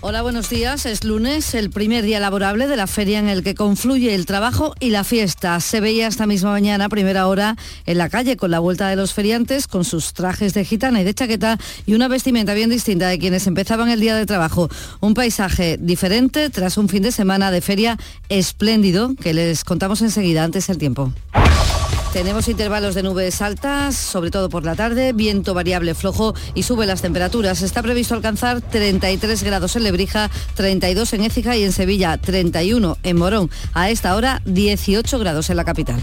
Hola, buenos días. Es lunes, el primer día laborable de la feria en el que confluye el trabajo y la fiesta. Se veía esta misma mañana, primera hora, en la calle con la vuelta de los feriantes, con sus trajes de gitana y de chaqueta y una vestimenta bien distinta de quienes empezaban el día de trabajo. Un paisaje diferente tras un fin de semana de feria espléndido que les contamos enseguida, antes el tiempo. Tenemos intervalos de nubes altas, sobre todo por la tarde, viento variable flojo y sube las temperaturas. Está previsto alcanzar 33 grados en Lebrija, 32 en Écija y en Sevilla, 31 en Morón. A esta hora, 18 grados en la capital.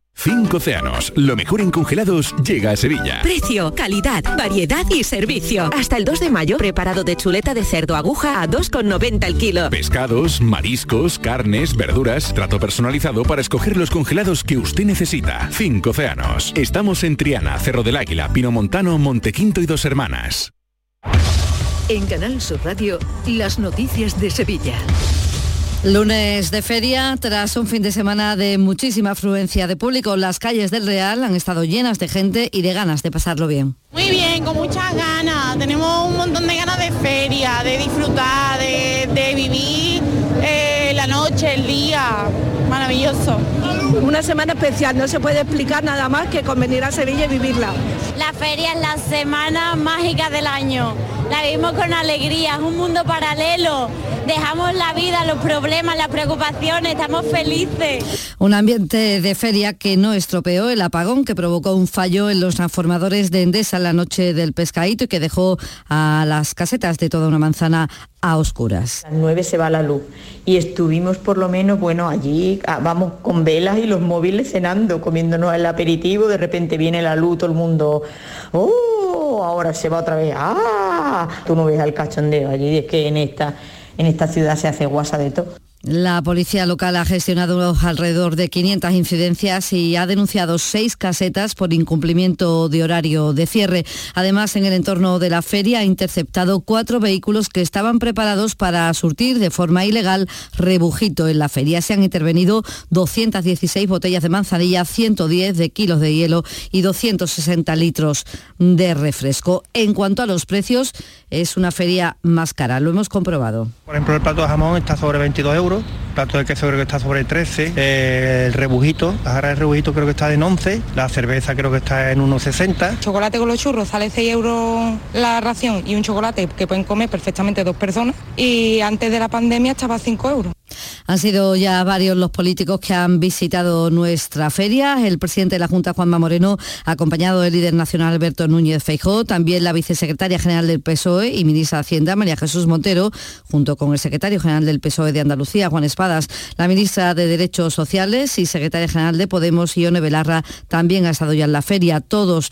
Cinco océanos, lo mejor en congelados llega a Sevilla. Precio, calidad, variedad y servicio. Hasta el 2 de mayo, preparado de chuleta de cerdo aguja a 2,90 el kilo. Pescados, mariscos, carnes, verduras, trato personalizado para escoger los congelados que usted necesita. Cinco océanos. Estamos en Triana, Cerro del Águila, Pino Montano, Montequinto y Dos Hermanas. En Canal Sur Radio, las noticias de Sevilla. Lunes de feria, tras un fin de semana de muchísima afluencia de público, las calles del Real han estado llenas de gente y de ganas de pasarlo bien. Muy bien, con muchas ganas. Tenemos un montón de ganas de feria, de disfrutar, de, de vivir eh, la noche, el día. Maravilloso. Una semana especial, no se puede explicar nada más que con venir a Sevilla y vivirla. La feria es la semana mágica del año. La vivimos con alegría, es un mundo paralelo. Dejamos la vida, los problemas, las preocupaciones, estamos felices. Un ambiente de feria que no estropeó el apagón que provocó un fallo en los transformadores de Endesa la noche del pescadito y que dejó a las casetas de toda una manzana a oscuras. A las 9 se va la luz y estuvimos por lo menos, bueno, allí ah, vamos con velas y los móviles cenando, comiéndonos el aperitivo, de repente viene la luz, todo el mundo, ¡oh! Ahora se va otra vez, ¡ah! Tú no ves al cachondeo allí, es que en esta, en esta ciudad se hace guasa de todo. La policía local ha gestionado alrededor de 500 incidencias y ha denunciado seis casetas por incumplimiento de horario de cierre. Además, en el entorno de la feria ha interceptado cuatro vehículos que estaban preparados para surtir de forma ilegal rebujito en la feria. Se han intervenido 216 botellas de manzanilla, 110 de kilos de hielo y 260 litros de refresco. En cuanto a los precios, es una feria más cara, lo hemos comprobado. Por ejemplo, el plato de jamón está sobre 22 euros, el plato de queso creo que está sobre 13, eh, el rebujito, la jarra de rebujito creo que está en 11, la cerveza creo que está en 1,60. Chocolate con los churros sale 6 euros la ración y un chocolate que pueden comer perfectamente dos personas y antes de la pandemia estaba a 5 euros. Han sido ya varios los políticos que han visitado nuestra feria. El presidente de la Junta, Juanma Moreno, acompañado del líder nacional Alberto Núñez Feijó, también la vicesecretaria general del PSOE y ministra de Hacienda, María Jesús Montero, junto con el secretario general del PSOE de Andalucía, Juan Espadas, la ministra de Derechos Sociales y secretaria general de Podemos, Ione Belarra, también ha estado ya en la feria. Todos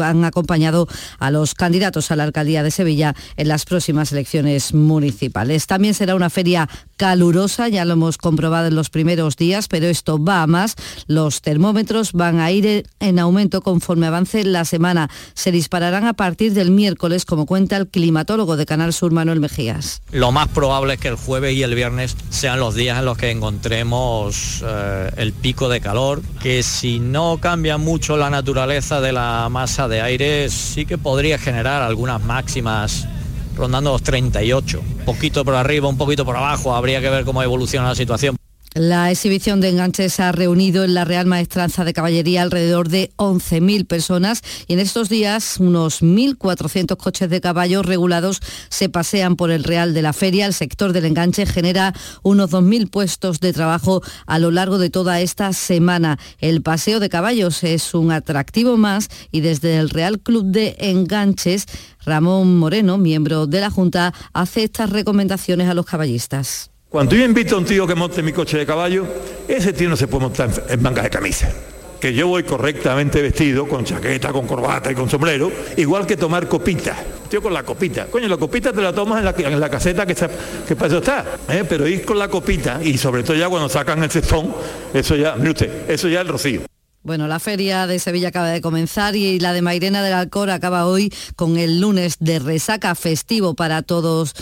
han acompañado a los candidatos a la alcaldía de Sevilla en las próximas elecciones municipales. También será una feria calurosa, ya lo hemos comprobado en los primeros días, pero esto va a más. Los termómetros van a ir en aumento conforme avance la semana. Se dispararán a partir del miércoles, como cuenta el climatólogo de Canal Sur, Manuel Mejías. Lo más probable es que el jueves y el viernes sean los días en los que encontremos eh, el pico de calor, que si no cambia mucho la naturaleza de la masa de aire, sí que podría generar algunas máximas rondando los 38. Un poquito por arriba, un poquito por abajo, habría que ver cómo evoluciona la situación. La exhibición de enganches ha reunido en la Real Maestranza de Caballería alrededor de 11.000 personas y en estos días unos 1.400 coches de caballos regulados se pasean por el Real de la Feria. El sector del enganche genera unos 2.000 puestos de trabajo a lo largo de toda esta semana. El paseo de caballos es un atractivo más y desde el Real Club de Enganches, Ramón Moreno, miembro de la Junta, hace estas recomendaciones a los caballistas Cuando yo invito a un tío que monte mi coche de caballo, ese tío no se puede montar en, en manga de camisa. Que yo voy correctamente vestido, con chaqueta, con corbata y con sombrero, igual que tomar copita. Tío con la copita. Coño, la copita te la tomas en la, en la caseta que, está, que para eso está. ¿eh? Pero ir con la copita, y sobre todo ya cuando sacan el cestón, eso ya, mire usted, eso ya es el rocío. Bueno, la feria de Sevilla acaba de comenzar y la de Mairena del Alcor acaba hoy con el lunes de resaca festivo para todos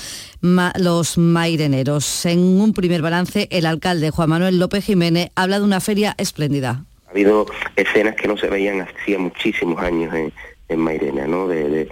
los maireneros. En un primer balance, el alcalde Juan Manuel López Jiménez habla de una feria espléndida. Ha habido escenas que no se veían hacía muchísimos años en, en Mairena, ¿no? De,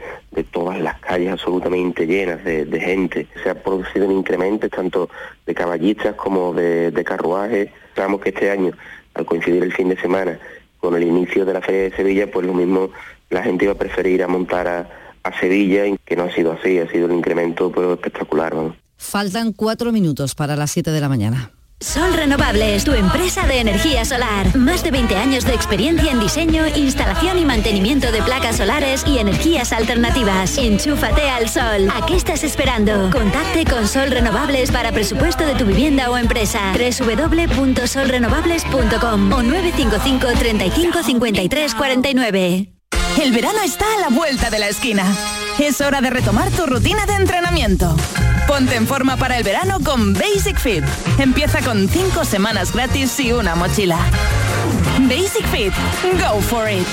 todas las calles absolutamente llenas de, de, gente. Se ha producido un incremento tanto de caballistas como de, carruajes. Esperamos que este año, al coincidir el fin de semana con el inicio de la Feria de Sevilla, pues lo mismo la gente iba a preferir a montar a, a Sevilla, que no ha sido así, ha sido un incremento pero espectacular. ¿no? Faltan cuatro minutos para las 7 de la mañana. Sol Renovables, tu empresa de energía solar. Más de 20 años de experiencia en diseño, instalación y mantenimiento de placas solares y energías alternativas. Enchúfate al sol. ¿A qué estás esperando? Contacte con Sol Renovables para presupuesto de tu vivienda o empresa. www.solrenovables.com o 955 35 53 49. El verano está a la vuelta de la esquina. Es hora de retomar tu rutina de entrenamiento. Ponte en forma para el verano con Basic Fit. Empieza con 5 semanas gratis y una mochila. Basic Fit. Go for it.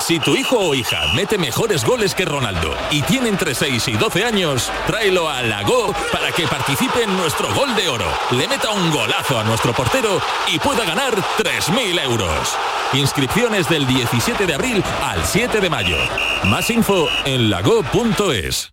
Si tu hijo o hija mete mejores goles que Ronaldo y tiene entre 6 y 12 años, tráelo a Lago para que participe en nuestro gol de oro, le meta un golazo a nuestro portero y pueda ganar 3.000 euros. Inscripciones del 17 de abril al 7 de mayo. Más info en lago.es.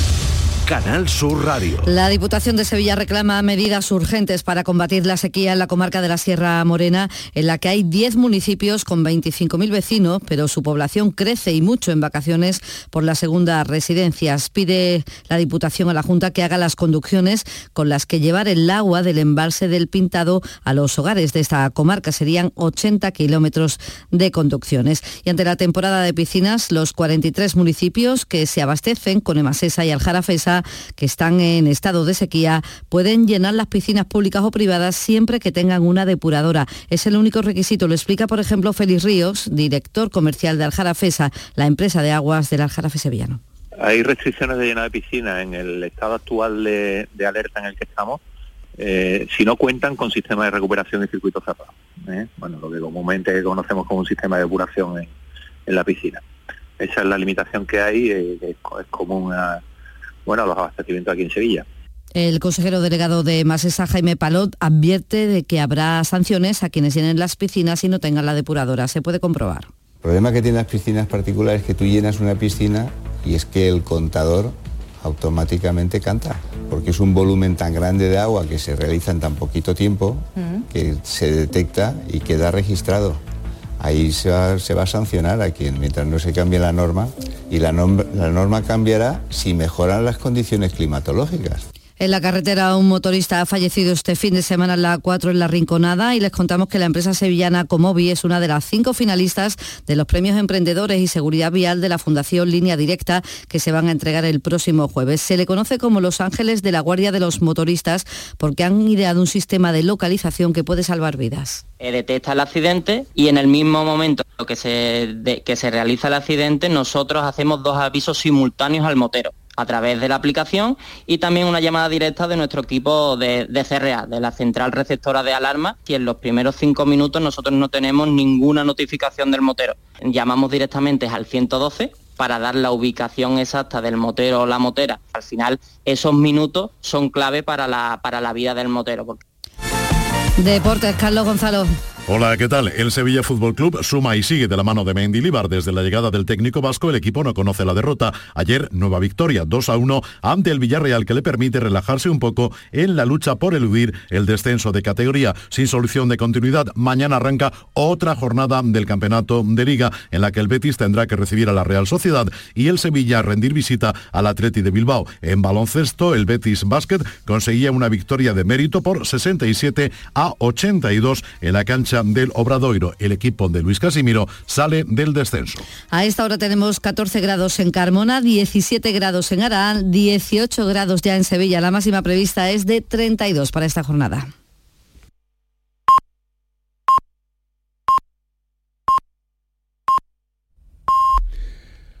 Canal Sur Radio. La Diputación de Sevilla reclama medidas urgentes para combatir la sequía en la comarca de la Sierra Morena, en la que hay 10 municipios con 25.000 vecinos, pero su población crece y mucho en vacaciones por las segundas residencias. Pide la Diputación a la Junta que haga las conducciones con las que llevar el agua del embalse del Pintado a los hogares de esta comarca. Serían 80 kilómetros de conducciones. Y ante la temporada de piscinas, los 43 municipios que se abastecen con Emasesa y Aljarafesa que están en estado de sequía pueden llenar las piscinas públicas o privadas siempre que tengan una depuradora. Es el único requisito. Lo explica, por ejemplo, Félix Ríos, director comercial de Aljarafesa, la empresa de aguas del Aljarafe sevillano. Hay restricciones de llenado de piscinas en el estado actual de, de alerta en el que estamos. Eh, si no cuentan con sistema de recuperación y circuito cerrado. ¿eh? Bueno, lo que comúnmente conocemos como un sistema de depuración en, en la piscina. Esa es la limitación que hay, eh, es, es común a, bueno, a los abastecimientos aquí en Sevilla. El consejero delegado de Masesa, Jaime Palot, advierte de que habrá sanciones a quienes llenen las piscinas y no tengan la depuradora. Se puede comprobar. El problema que tienen las piscinas particulares es que tú llenas una piscina y es que el contador automáticamente canta, porque es un volumen tan grande de agua que se realiza en tan poquito tiempo que se detecta y queda registrado ahí se va, a sancionar a quien, mientras no se cambie la norma, y la norma cambiará si mejoran las condiciones climatológicas. En la carretera un motorista ha fallecido este fin de semana en la 4 en la Rinconada y les contamos que la empresa sevillana Comovi es una de las cinco finalistas de los premios Emprendedores y Seguridad Vial de la Fundación Línea Directa que se van a entregar el próximo jueves. Se le conoce como Los Ángeles de la Guardia de los Motoristas porque han ideado un sistema de localización que puede salvar vidas. Eh, detecta el accidente y en el mismo momento que se, que se realiza el accidente nosotros hacemos dos avisos simultáneos al motero a través de la aplicación y también una llamada directa de nuestro equipo de, de, CRA, de la central receptora de alarma, y en los primeros cinco minutos nosotros no tenemos ninguna notificación del motero. Llamamos directamente al 112 para dar la ubicación exacta del motero o la motera. Al final esos minutos son clave para la, para la vida del motero. Deportes, Carlos Gonzalo. Hola, ¿qué tal? El Sevilla Fútbol Club suma y sigue de la mano de Mendilibar. Desde la llegada del técnico vasco, el equipo no conoce la derrota. Ayer, nueva victoria, 2 a 1 ante el Villarreal, que le permite relajarse un poco en la lucha por eludir el descenso de categoría. Sin solución de continuidad, mañana arranca otra jornada del campeonato de Liga, en la que el Betis tendrá que recibir a la Real Sociedad y el Sevilla rendir visita al Atleti de Bilbao. En baloncesto, el Betis Basket conseguía una victoria de mérito por 67 a 82 en la cancha del Obradoiro. El equipo de Luis Casimiro sale del descenso. A esta hora tenemos 14 grados en Carmona, 17 grados en Arán, 18 grados ya en Sevilla. La máxima prevista es de 32 para esta jornada.